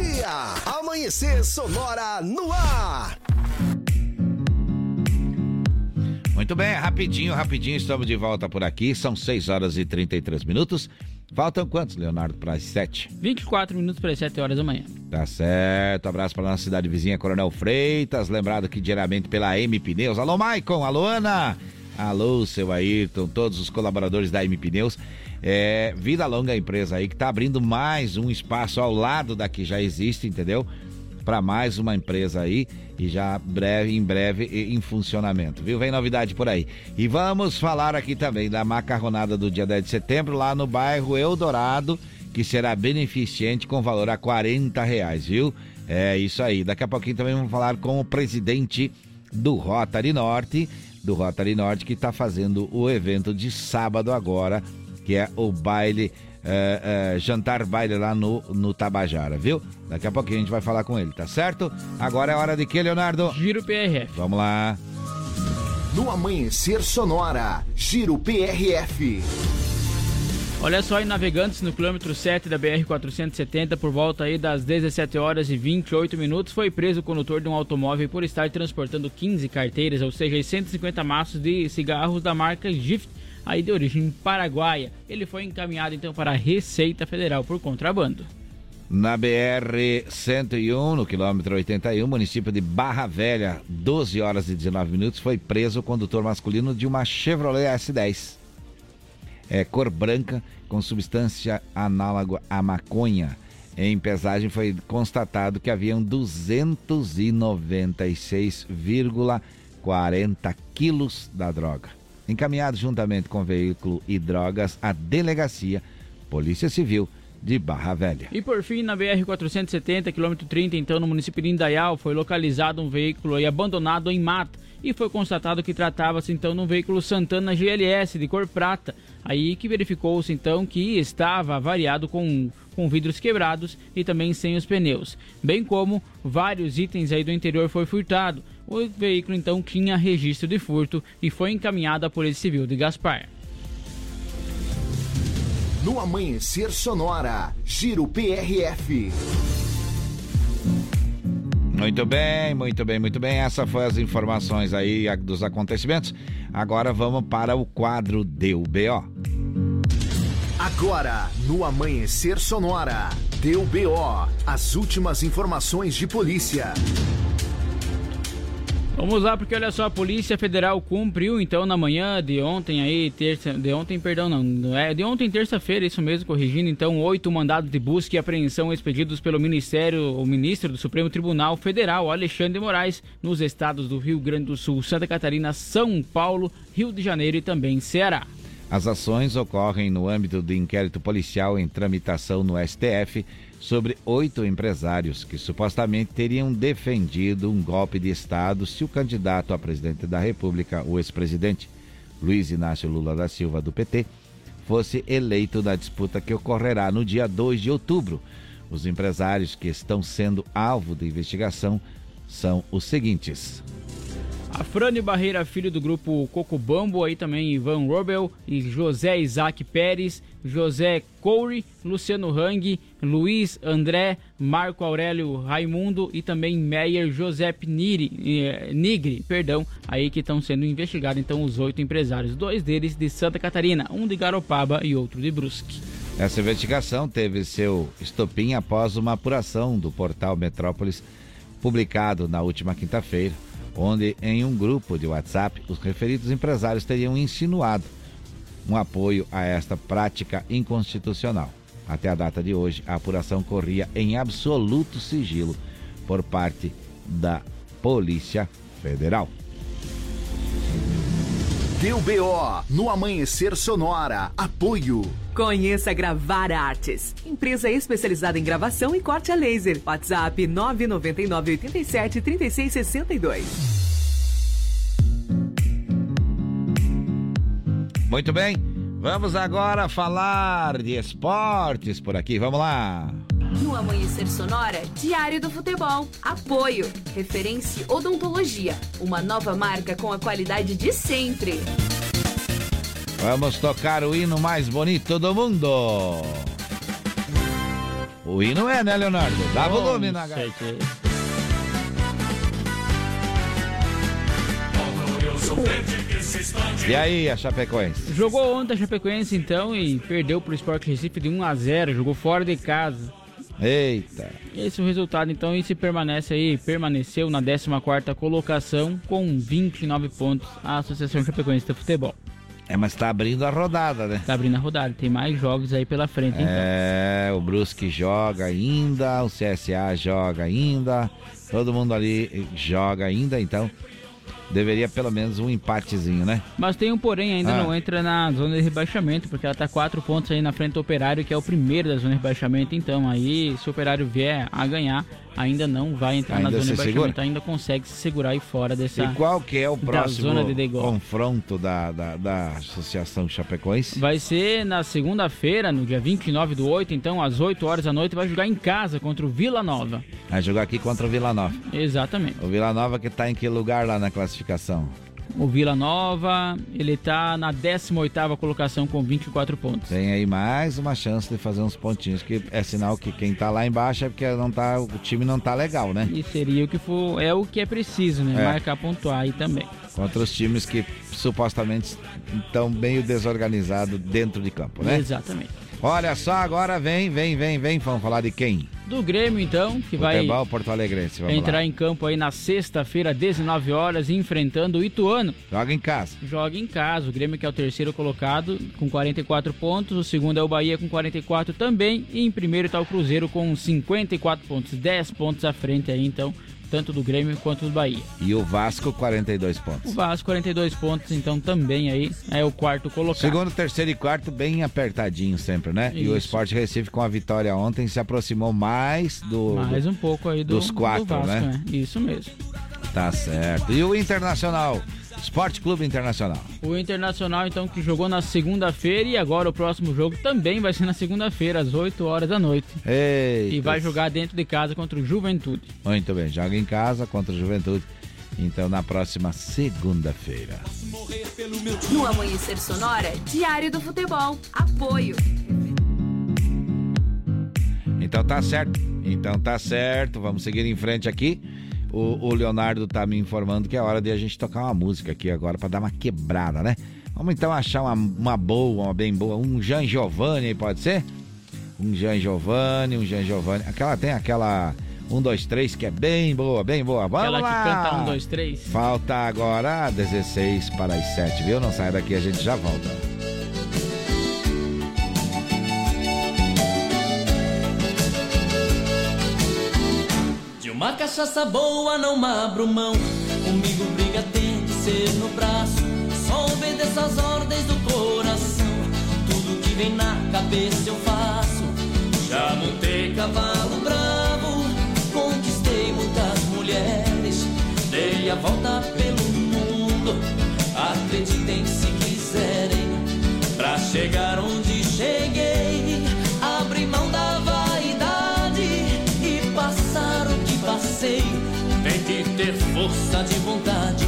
Dia! Amanhecer Sonora no ar! Muito bem, rapidinho, rapidinho, estamos de volta por aqui. São 6 horas e 33 minutos. Faltam quantos, Leonardo, para as 7? 24 minutos para as 7 horas da manhã. Tá certo. Abraço para nossa cidade vizinha, Coronel Freitas. Lembrado que diariamente pela M Pneus. Alô, Maicon. Alô, Ana. Alô, seu Ayrton. Todos os colaboradores da M Pneus. É, vida longa empresa aí que tá abrindo mais um espaço ao lado da que já existe, entendeu? Para mais uma empresa aí e já breve, em breve em funcionamento, viu? Vem novidade por aí. E vamos falar aqui também da macarronada do dia 10 de setembro lá no bairro Eldorado, que será beneficente com valor a 40 reais, viu? É isso aí. Daqui a pouquinho também vamos falar com o presidente do Rotary Norte, do Rotary Norte, que está fazendo o evento de sábado agora, que é o baile, é, é, jantar baile lá no, no Tabajara, viu? Daqui a pouquinho a gente vai falar com ele, tá certo? Agora é hora de quê, Leonardo? Giro PRF. Vamos lá. No Amanhecer Sonora, Giro PRF. Olha só, em Navegantes, no quilômetro 7 da BR-470, por volta aí das 17 horas e 28 minutos, foi preso o condutor de um automóvel por estar transportando 15 carteiras, ou seja, 150 maços de cigarros da marca Gift, aí de origem paraguaia. Ele foi encaminhado então para a Receita Federal por contrabando. Na BR-101, no quilômetro 81, município de Barra Velha, 12 horas e 19 minutos, foi preso o condutor masculino de uma Chevrolet S10. É cor branca com substância análoga à maconha. Em pesagem foi constatado que haviam 296,40 quilos da droga. Encaminhado juntamente com veículo e drogas à delegacia Polícia Civil de Barra Velha. E por fim, na BR-470, quilômetro 30, então, no município de Indaial, foi localizado um veículo aí abandonado em mata e foi constatado que tratava-se então de um veículo Santana GLS de cor prata. Aí que verificou-se então que estava avariado com, com vidros quebrados e também sem os pneus, bem como vários itens aí do interior foi furtado. O veículo então tinha registro de furto e foi encaminhado à Polícia Civil de Gaspar. No Amanhecer Sonora, Giro PRF. Muito bem, muito bem, muito bem. Essa foi as informações aí dos acontecimentos. Agora vamos para o quadro Deu BO. Agora, no Amanhecer Sonora, deu BO. As últimas informações de polícia. Vamos lá, porque olha só, a Polícia Federal cumpriu então na manhã de ontem aí, terça, de ontem, perdão, não, é de ontem, terça-feira, isso mesmo, corrigindo, então, oito mandados de busca e apreensão expedidos pelo Ministério, o ministro do Supremo Tribunal Federal, Alexandre de Moraes, nos estados do Rio Grande do Sul, Santa Catarina, São Paulo, Rio de Janeiro e também Ceará. As ações ocorrem no âmbito do inquérito policial em tramitação no STF sobre oito empresários que supostamente teriam defendido um golpe de Estado se o candidato a presidente da República, o ex-presidente Luiz Inácio Lula da Silva, do PT, fosse eleito na disputa que ocorrerá no dia 2 de outubro. Os empresários que estão sendo alvo de investigação são os seguintes. A Barreira, filho do grupo Cocobambo, aí também Ivan Robel e José Isaac Pérez, José Coure, Luciano Hang, Luiz André, Marco Aurélio Raimundo e também Meyer José Niri, eh, Nigri, perdão, aí que estão sendo investigados então os oito empresários, dois deles de Santa Catarina, um de Garopaba e outro de Brusque. Essa investigação teve seu estopim após uma apuração do portal Metrópolis, publicado na última quinta-feira, onde em um grupo de WhatsApp os referidos empresários teriam insinuado um apoio a esta prática inconstitucional. Até a data de hoje, a apuração corria em absoluto sigilo por parte da Polícia Federal. Deu BO no Amanhecer Sonora. Apoio. Conheça Gravar Artes, empresa especializada em gravação e corte a laser. WhatsApp 999 87 36 62. Muito bem, vamos agora falar de esportes por aqui. Vamos lá. No Amanhecer Sonora, Diário do Futebol. Apoio. Referência Odontologia. Uma nova marca com a qualidade de sempre. Vamos tocar o hino mais bonito do mundo. O hino é, né, Leonardo? Dá volume na gaita. E aí, a Chapecoense? Jogou ontem a Chapecoense então e perdeu pro Sport Recife de 1 a 0 jogou fora de casa. Eita. Esse é o resultado então e se permanece aí, permaneceu na 14ª colocação com 29 pontos a Associação Chapecoense de Futebol. É, mas tá abrindo a rodada, né? Tá abrindo a rodada, tem mais jogos aí pela frente então. É, o Brusque joga ainda, o CSA joga ainda, todo mundo ali joga ainda, então deveria pelo menos um empatezinho, né? Mas tem um porém, ainda Ah. não entra na zona de rebaixamento, porque ela tá quatro pontos aí na frente do Operário, que é o primeiro da zona de rebaixamento. Então, aí, se o Operário vier a ganhar, ainda não vai entrar Ainda na zona de se rebaixamento, segura? ainda consegue se segurar aí fora dessa. E qual que é o próximo de confronto da, da, da Associação Chapecoense? Vai ser na segunda-feira, no dia 29 do 8, então às 8 horas da noite, vai jogar em casa contra o Vila Nova. Vai jogar aqui contra o Vila Nova. Exatamente. O Vila Nova que tá em que lugar lá na classificação? O Vila Nova, ele tá na 18ª colocação com 24 pontos. Tem aí mais uma chance de fazer uns pontinhos, que é sinal que quem tá lá embaixo é porque não tá, o time não tá legal, né? E seria o que for, é o que é preciso, né? É. Marcar, pontuar aí também. Contra os times que supostamente estão meio desorganizados dentro de campo, né? Exatamente. Olha só, agora vem, vem, vem, vem. Vamos falar de quem? Do Grêmio, então, que vai Futebol Porto Alegrense, entrar lá. em campo aí na sexta-feira, 19 horas, enfrentando o Ituano. Joga em casa. Joga em casa. O Grêmio que é o terceiro colocado com 44 pontos. O segundo é o Bahia com 44 também. E em primeiro está o Cruzeiro com 54 pontos. 10 pontos à frente aí, então, tanto do Grêmio quanto do Bahia. E o Vasco, 42 O pontos. Vasco, 42 pontos, então também aí é o quarto colocado. Segundo, terceiro e quarto, bem apertadinho sempre, né? E o Isso. Sport Recife, com a vitória ontem, se aproximou mais do. Mais um pouco aí do, dos quatro, do Vasco, né? Isso mesmo. Tá certo. E o Internacional? Esporte Clube Internacional. O Internacional, então, que jogou na segunda-feira e agora o próximo jogo também vai ser na segunda-feira, às 8 horas da noite. Eita. E vai jogar dentro de casa contra o Juventude. Muito bem, joga em casa contra o Juventude. Então, na próxima segunda-feira. No Amanhecer Sonora, Diário do Futebol. Apoio. Então tá certo. Então tá certo. Vamos seguir em frente aqui. O, o Leonardo tá me informando que é hora de a gente tocar uma música aqui agora para dar uma quebrada, né? Vamos então achar uma, uma boa, uma bem boa. Um Jean Giovanni, aí, pode ser? Um Jean Giovanni, um Jean Giovanni. Aquela tem aquela 1, 2, 3 que é bem boa, bem boa. Vamos Aquela lá. que canta 1, 2, 3. Falta agora 16 para as 7, viu? Não sai daqui, a gente já volta. Uma cachaça boa não abro mão. Comigo briga tem que ser no braço. Só obedeço as ordens do coração. Tudo que vem na cabeça eu faço. Já montei cavalo bravo. Conquistei muitas mulheres. Dei a volta força de vontade.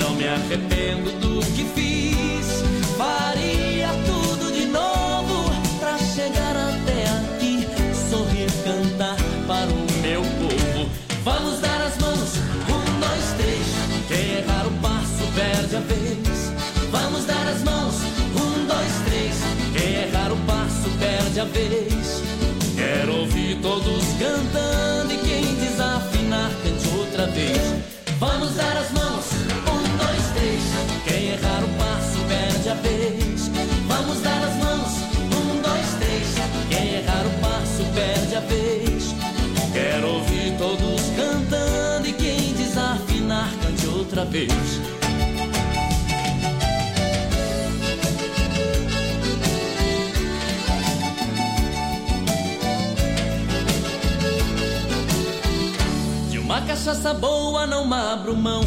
Não me arrependo do que fiz. Faria tudo de novo pra chegar até aqui. Sorrir, cantar para o meu povo. Vamos dar as mãos, um, dois, três. Quem errar o passo perde a vez. Vamos dar as mãos, um, dois, três. Quem errar o passo perde a vez. Quero ouvir todos cantando e quem desafinar cante outra vez. Vamos dar as mãos, um, dois, três. Quem errar o passo perde a vez. Vamos dar as mãos, um, dois, três. Quem errar o passo perde a vez. Quero ouvir todos cantando e quem desafinar cante outra vez. Cachaça boa não abro mão.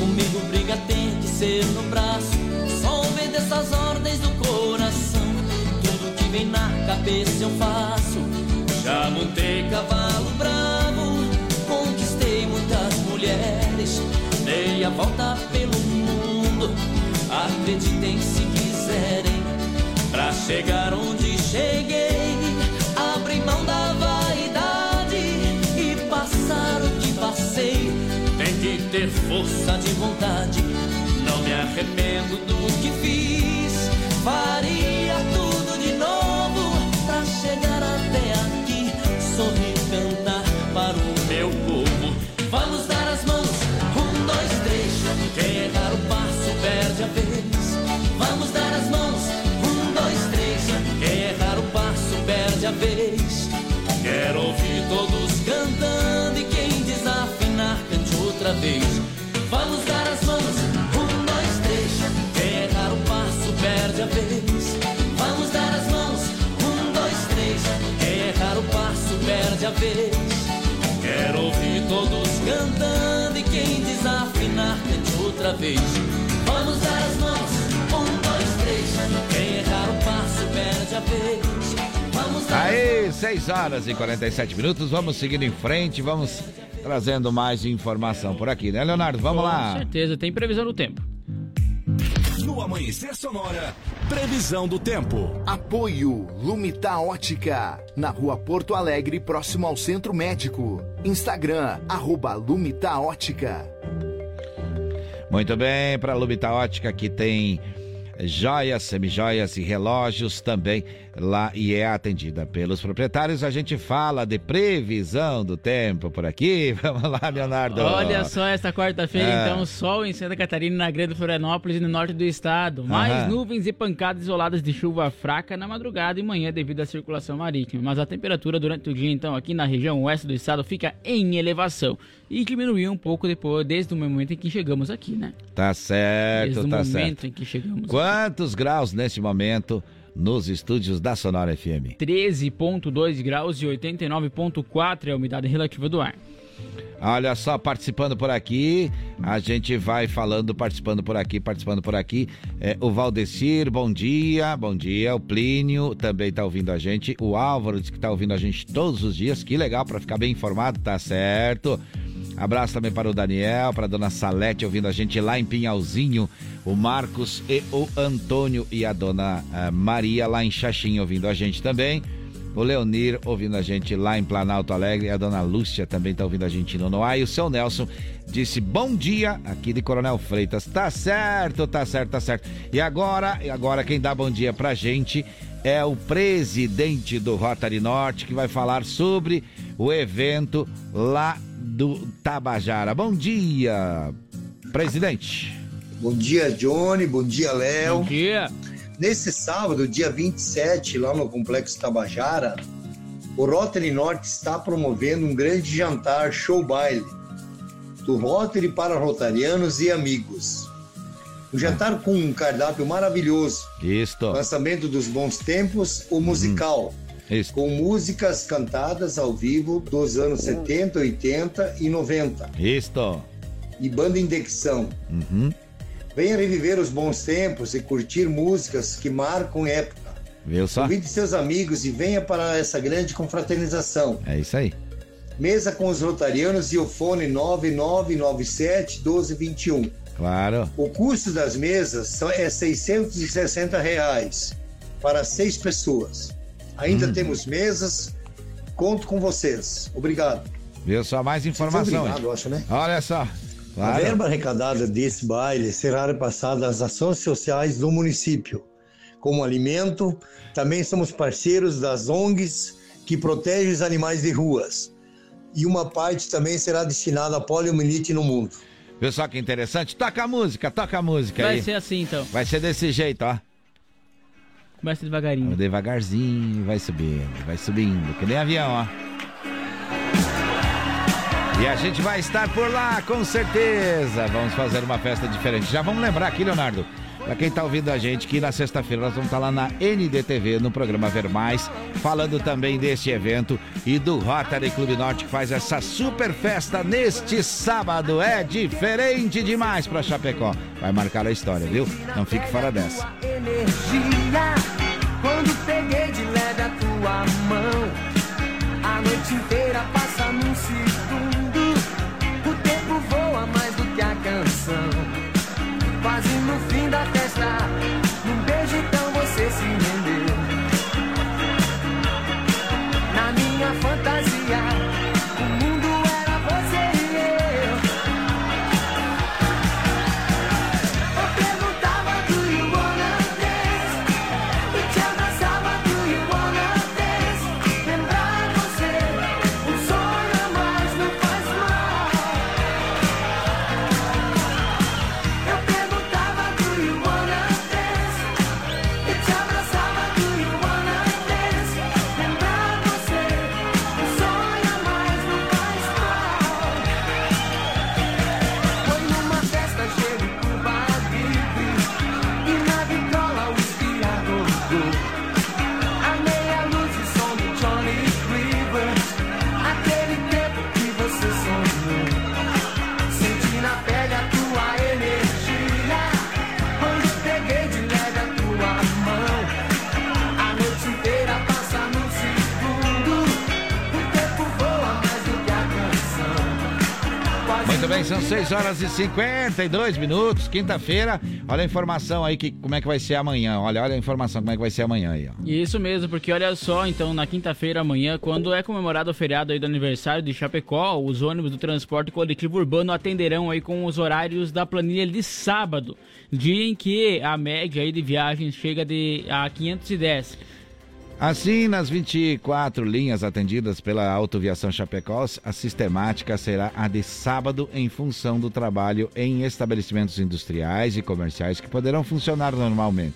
Comigo briga tem que ser no braço. Só obedeço as ordens do coração. Tudo que vem na cabeça eu faço. Já montei cavalo bravo, conquistei muitas mulheres. Dei a volta pelo mundo. Acreditem se quiserem. Pra chegar onde cheguei, ter força de vontade. Não me arrependo do que fiz. Faria tudo de novo pra chegar até aqui. Sorrir, cantar para o meu povo. Vamos dar as mãos. Um, dois, três. Quem errar o passo perde a vez. Vamos dar as mãos. Um, dois, três. Quem errar o passo perde a vez. Perde a vez. Quero ouvir todos cantando e quem desafinar cante outra vez. Vamos dar as mãos. Um, dois, três. Quem errar o passo perde a vez. Vamos dar Aí, 6 horas e 47 minutos, vamos seguindo em frente, vamos trazendo mais informação por aqui, né, Leonardo? Vamos Com lá. certeza, tem previsão do tempo. No Amanhecer Sonora, previsão do tempo. Apoio Lumita Ótica, na rua Porto Alegre, próximo ao Centro Médico. Instagram, arroba Lumita Ótica. Muito bem, para a Lubita Ótica que tem joias, semijoias e relógios também lá e é atendida pelos proprietários. A gente fala de previsão do tempo por aqui. <laughs> Vamos lá, Leonardo. Olha só, esta quarta-feira, É. então, sol em Santa Catarina, na Grande Florianópolis e no norte do estado. Mais nuvens e pancadas isoladas de chuva fraca na madrugada e manhã devido à circulação marítima. Mas a temperatura durante o dia, então, aqui na região oeste do estado fica em elevação. E diminuiu um pouco depois, desde o momento em que chegamos aqui, né? Tá certo, Desde o tá momento certo. em que chegamos. Quantos graus neste momento nos estúdios da Sonora FM? 13,2 graus e 89,4 é a umidade relativa do ar. Olha só, participando por aqui, a gente vai falando, participando por aqui, participando por aqui. É, o Valdecir, bom dia, bom dia. O Plínio também tá ouvindo a gente. O Álvaro diz que tá ouvindo a gente todos os dias. Que legal para ficar bem informado, tá certo. Abraço também para o Daniel, para a dona Salete ouvindo a gente lá em Pinhalzinho. O Marcos e o Antônio e a dona ah, Maria lá em Xaxim ouvindo a gente também. O Leonir ouvindo a gente lá em Planalto Alegre. A dona Lúcia também está ouvindo a gente no Noá. E o seu Nelson disse bom dia aqui de Coronel Freitas. Tá certo, tá certo, tá certo. E agora, agora quem dá bom dia pra gente é o presidente do Rotary Norte que vai falar sobre o evento lá do Tabajara. Bom dia, presidente. Bom dia, Johnny. Bom dia, Léo. Bom dia. Nesse sábado, dia 27, lá no Complexo Tabajara, o Rotary Norte está promovendo um grande jantar show baile do Rotary para rotarianos e amigos. Um jantar com um cardápio maravilhoso. Isto. Lançamento dos bons tempos, o musical. Com músicas cantadas ao vivo dos anos 70, 80 e 90. Isto. E banda indexão. Uhum. Venha reviver os bons tempos e curtir músicas que marcam época. Viu só? Convide seus amigos e venha para essa grande confraternização. É isso aí. Mesa com os rotarianos e o fone 9997 1221. Claro. O custo das mesas é 660 reais para seis pessoas. Ainda Hum. temos mesas. Conto com vocês. Obrigado. Viu só mais informação. Obrigado, acho, né? Olha só. A Claro. verba arrecadada desse baile será repassada às ações sociais do município. Como alimento, também somos parceiros das ONGs que protegem os animais de ruas. E uma parte também será destinada à poliomielite no mundo. Só que interessante? Toca a música, toca a música Vai aí. ser assim, então. Vai ser desse jeito, ó. Começa devagarinho. Devagarzinho, vai subindo, vai subindo, que nem avião, ó. E a gente vai estar por lá, com certeza. Vamos fazer uma festa diferente. Já vamos lembrar aqui, Leonardo, Pra quem tá ouvindo a gente, que na sexta-feira nós vamos estar lá na NDTV, no programa Ver Mais, falando também deste evento e do Rotary Clube Norte, que faz essa super festa neste sábado. É diferente demais pra Chapecó. Vai marcar a história, viu? Não fique fora dessa. energia quando peguei de leve a tua mão. A noite inteira passa num segundo. O tempo voa mais do que a canção. Quase no fim da festa, num beijo então você se bem, são 6 horas e 52 minutos, quinta-feira. Olha a informação aí que como é que vai ser amanhã. Olha, olha a informação como é que vai ser amanhã aí, ó. Isso mesmo, porque olha só, então na quinta-feira amanhã, quando é comemorado o feriado aí do aniversário de Chapecó, os ônibus do transporte coletivo urbano atenderão aí com os horários da planilha de sábado, dia em que a média aí de viagens chega de a 510. Assim, nas 24 linhas atendidas pela Autoviação Chapecó, a sistemática será a de sábado em função do trabalho em estabelecimentos industriais e comerciais que poderão funcionar normalmente.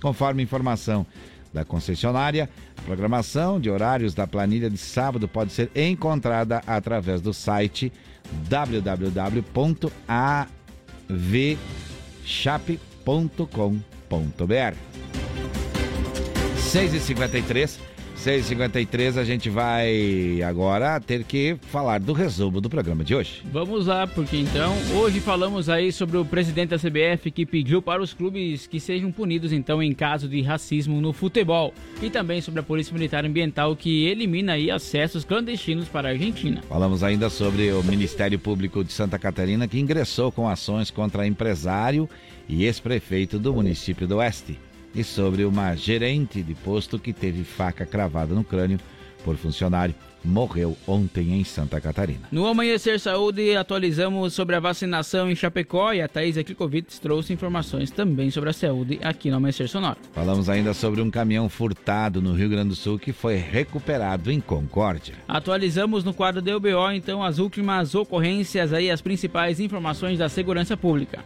Conforme informação da concessionária, a programação de horários da planilha de sábado pode ser encontrada através do site www.avchape.com.br. 6h53. 6h53, a gente vai agora ter que falar do resumo do programa de hoje. Vamos lá, porque então hoje falamos aí sobre o presidente da CBF que pediu para os clubes que sejam punidos então em caso de racismo no futebol e também sobre a Polícia Militar Ambiental que elimina aí acessos clandestinos para a Argentina. Falamos ainda sobre o Ministério Público de Santa Catarina que ingressou com ações contra empresário e ex-prefeito do município do Oeste. E sobre uma gerente de posto que teve faca cravada no crânio por funcionário, morreu ontem em Santa Catarina. No Amanhecer Saúde, atualizamos sobre a vacinação em Chapecó e a Thaís Klikowitz trouxe informações também sobre a saúde aqui no Amanhecer Sonoro. Falamos ainda sobre um caminhão furtado no Rio Grande do Sul que foi recuperado em Concórdia. Atualizamos no quadro do UBO, então, as últimas ocorrências aí, as principais informações da segurança pública.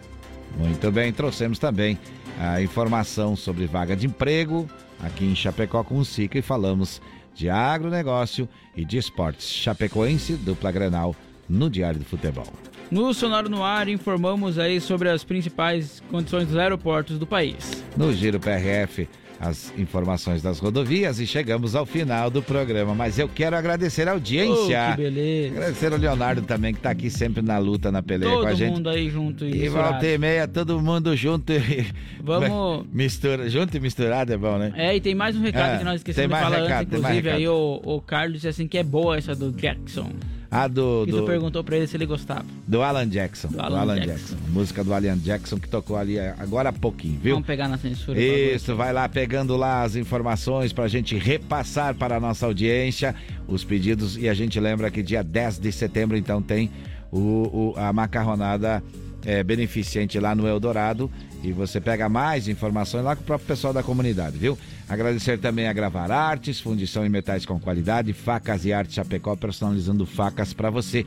Muito bem, trouxemos também a informação sobre vaga de emprego aqui em Chapecó com o SICA e falamos de agronegócio e de esportes chapecoense, dupla Grenal, no Diário do Futebol. No Sonoro no Ar, informamos aí sobre as principais condições dos aeroportos do país. No Giro PRF, as informações das rodovias e chegamos ao final do programa. Mas eu quero agradecer a audiência. Oh, que beleza. Agradecer ao Leonardo também, que está aqui sempre na luta, na peleia Todo com a gente. mundo aí junto. E volta e meia, todo mundo junto e... Vamos- <laughs> Mistura, junto e misturado é bom, né? É, e tem mais um recado É, que nós esquecemos de falar recado, antes, inclusive, aí o, o Carlos disse assim que é boa essa do Jackson. A do, Que tu do, perguntou pra ele se ele gostava. do Alan Jackson. Do Alan Alan, Jackson. Jackson. Música do Alan Jackson que tocou ali é, agora há pouquinho, viu? Vamos pegar na censura. Isso, vai lá pegando lá as informações pra gente repassar para a nossa audiência os pedidos e a gente lembra que dia 10 de setembro então tem o, o- a macarronada é, beneficente lá no Eldorado e você pega mais informações lá com o próprio pessoal da comunidade, viu? Agradecer também a Gravar Artes, fundição em metais com qualidade, facas e arte Chapecó, personalizando facas para você.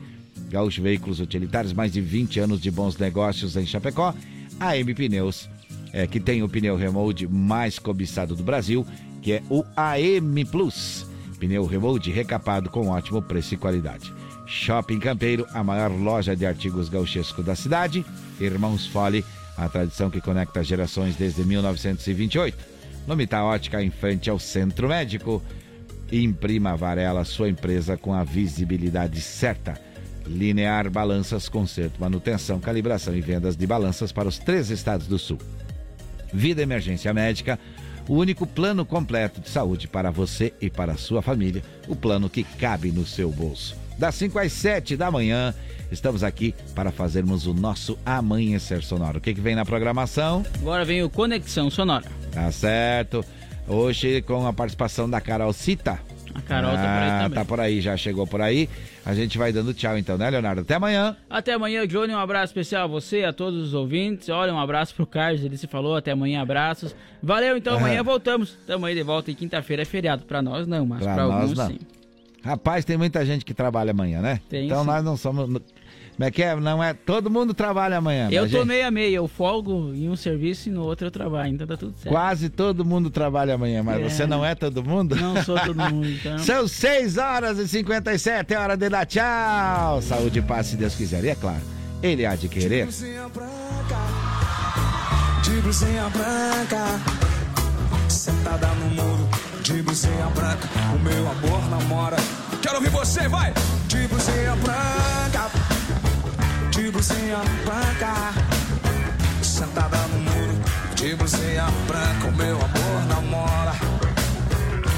Gaúcho Veículos Utilitários, mais de 20 anos de bons negócios em Chapecó. A M Pneus, é, que tem o pneu remold mais cobiçado do Brasil, que é o AM Plus. Pneu remold recapado com ótimo preço e qualidade. Shopping Campeiro, a maior loja de artigos gauchescos da cidade. Irmãos Fole, a tradição que conecta gerações desde 1928. Lomita Ótica, em frente ao Centro Médico. Imprima Varela, sua empresa com a visibilidade certa. Linear Balanças, conserto, manutenção, calibração e vendas de balanças para os três estados do sul. Vida Emergência Médica, o único plano completo de saúde para você e para a sua família, o plano que cabe no seu bolso. Das 5 às 7 da manhã, estamos aqui para fazermos o nosso amanhecer sonoro. O que, que vem na programação? Agora vem o Conexão Sonora. Tá certo. Hoje com a participação da Carol Cita. A Carol tá por aí Ah, também. Tá por aí, já chegou por aí. A gente vai dando tchau então, né, Leonardo? Até amanhã. Até amanhã, Johnny. Um abraço especial a você, a todos os ouvintes. Olha, um abraço pro Carlos, ele se falou. Até amanhã, abraços. Valeu, então. Amanhã voltamos. Tamo aí de volta. E quinta-feira é feriado. Pra nós, não, mas pra, Pra nós, alguns, não. sim. Rapaz, tem muita gente que trabalha amanhã, né? Tem, então sim. nós não somos. Como é que é? Não é. Todo mundo trabalha amanhã. Eu mas, tô gente, meio a meio. Eu folgo em um serviço e no outro eu trabalho. Então tá tudo certo. Quase todo mundo trabalha amanhã, mas É. você não é todo mundo? Não sou todo <laughs> mundo, então. São 6 horas e 57, é hora de dar tchau. Saúde e paz, se Deus quiser. E é claro, ele há de querer. de blusinha branca, sentada no muro, de blusinha branca, o meu amor namora. Quero ouvir você, vai! De blusinha branca, de blusinha branca, sentada no muro, de blusinha branca, o meu amor namora.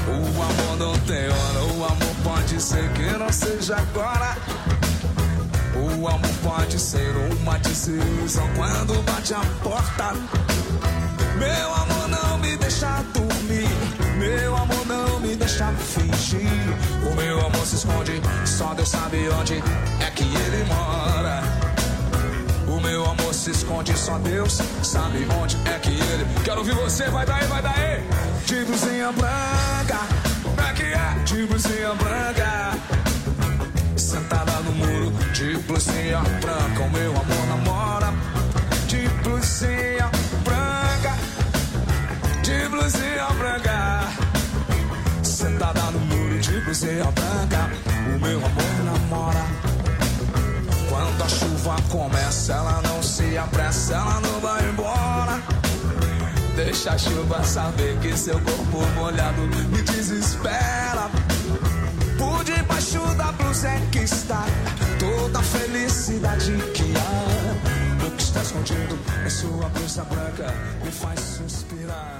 O amor não tem hora, o amor pode ser que não seja agora. O amor pode ser uma desilusão quando bate a porta. Meu amor não me deixa dormir. Meu amor não me deixa fingir. O meu amor se esconde, só Deus sabe onde é que ele mora. Meu amor se esconde, só Deus sabe onde é que ele. Quero ouvir você, vai daí, vai daí. De blusinha branca, como é que é? De blusinha branca sentada no muro de blusinha branca. O meu amor namora de blusinha branca, de blusinha branca. Sentada no muro de blusinha branca, o meu amor namora. Quando a chuva começa, ela não se apressa, ela não vai embora. Deixa a chuva saber que seu corpo molhado me desespera. Por debaixo da blusa é que está toda a felicidade que há. O que está escondido em sua blusa branca me faz suspirar.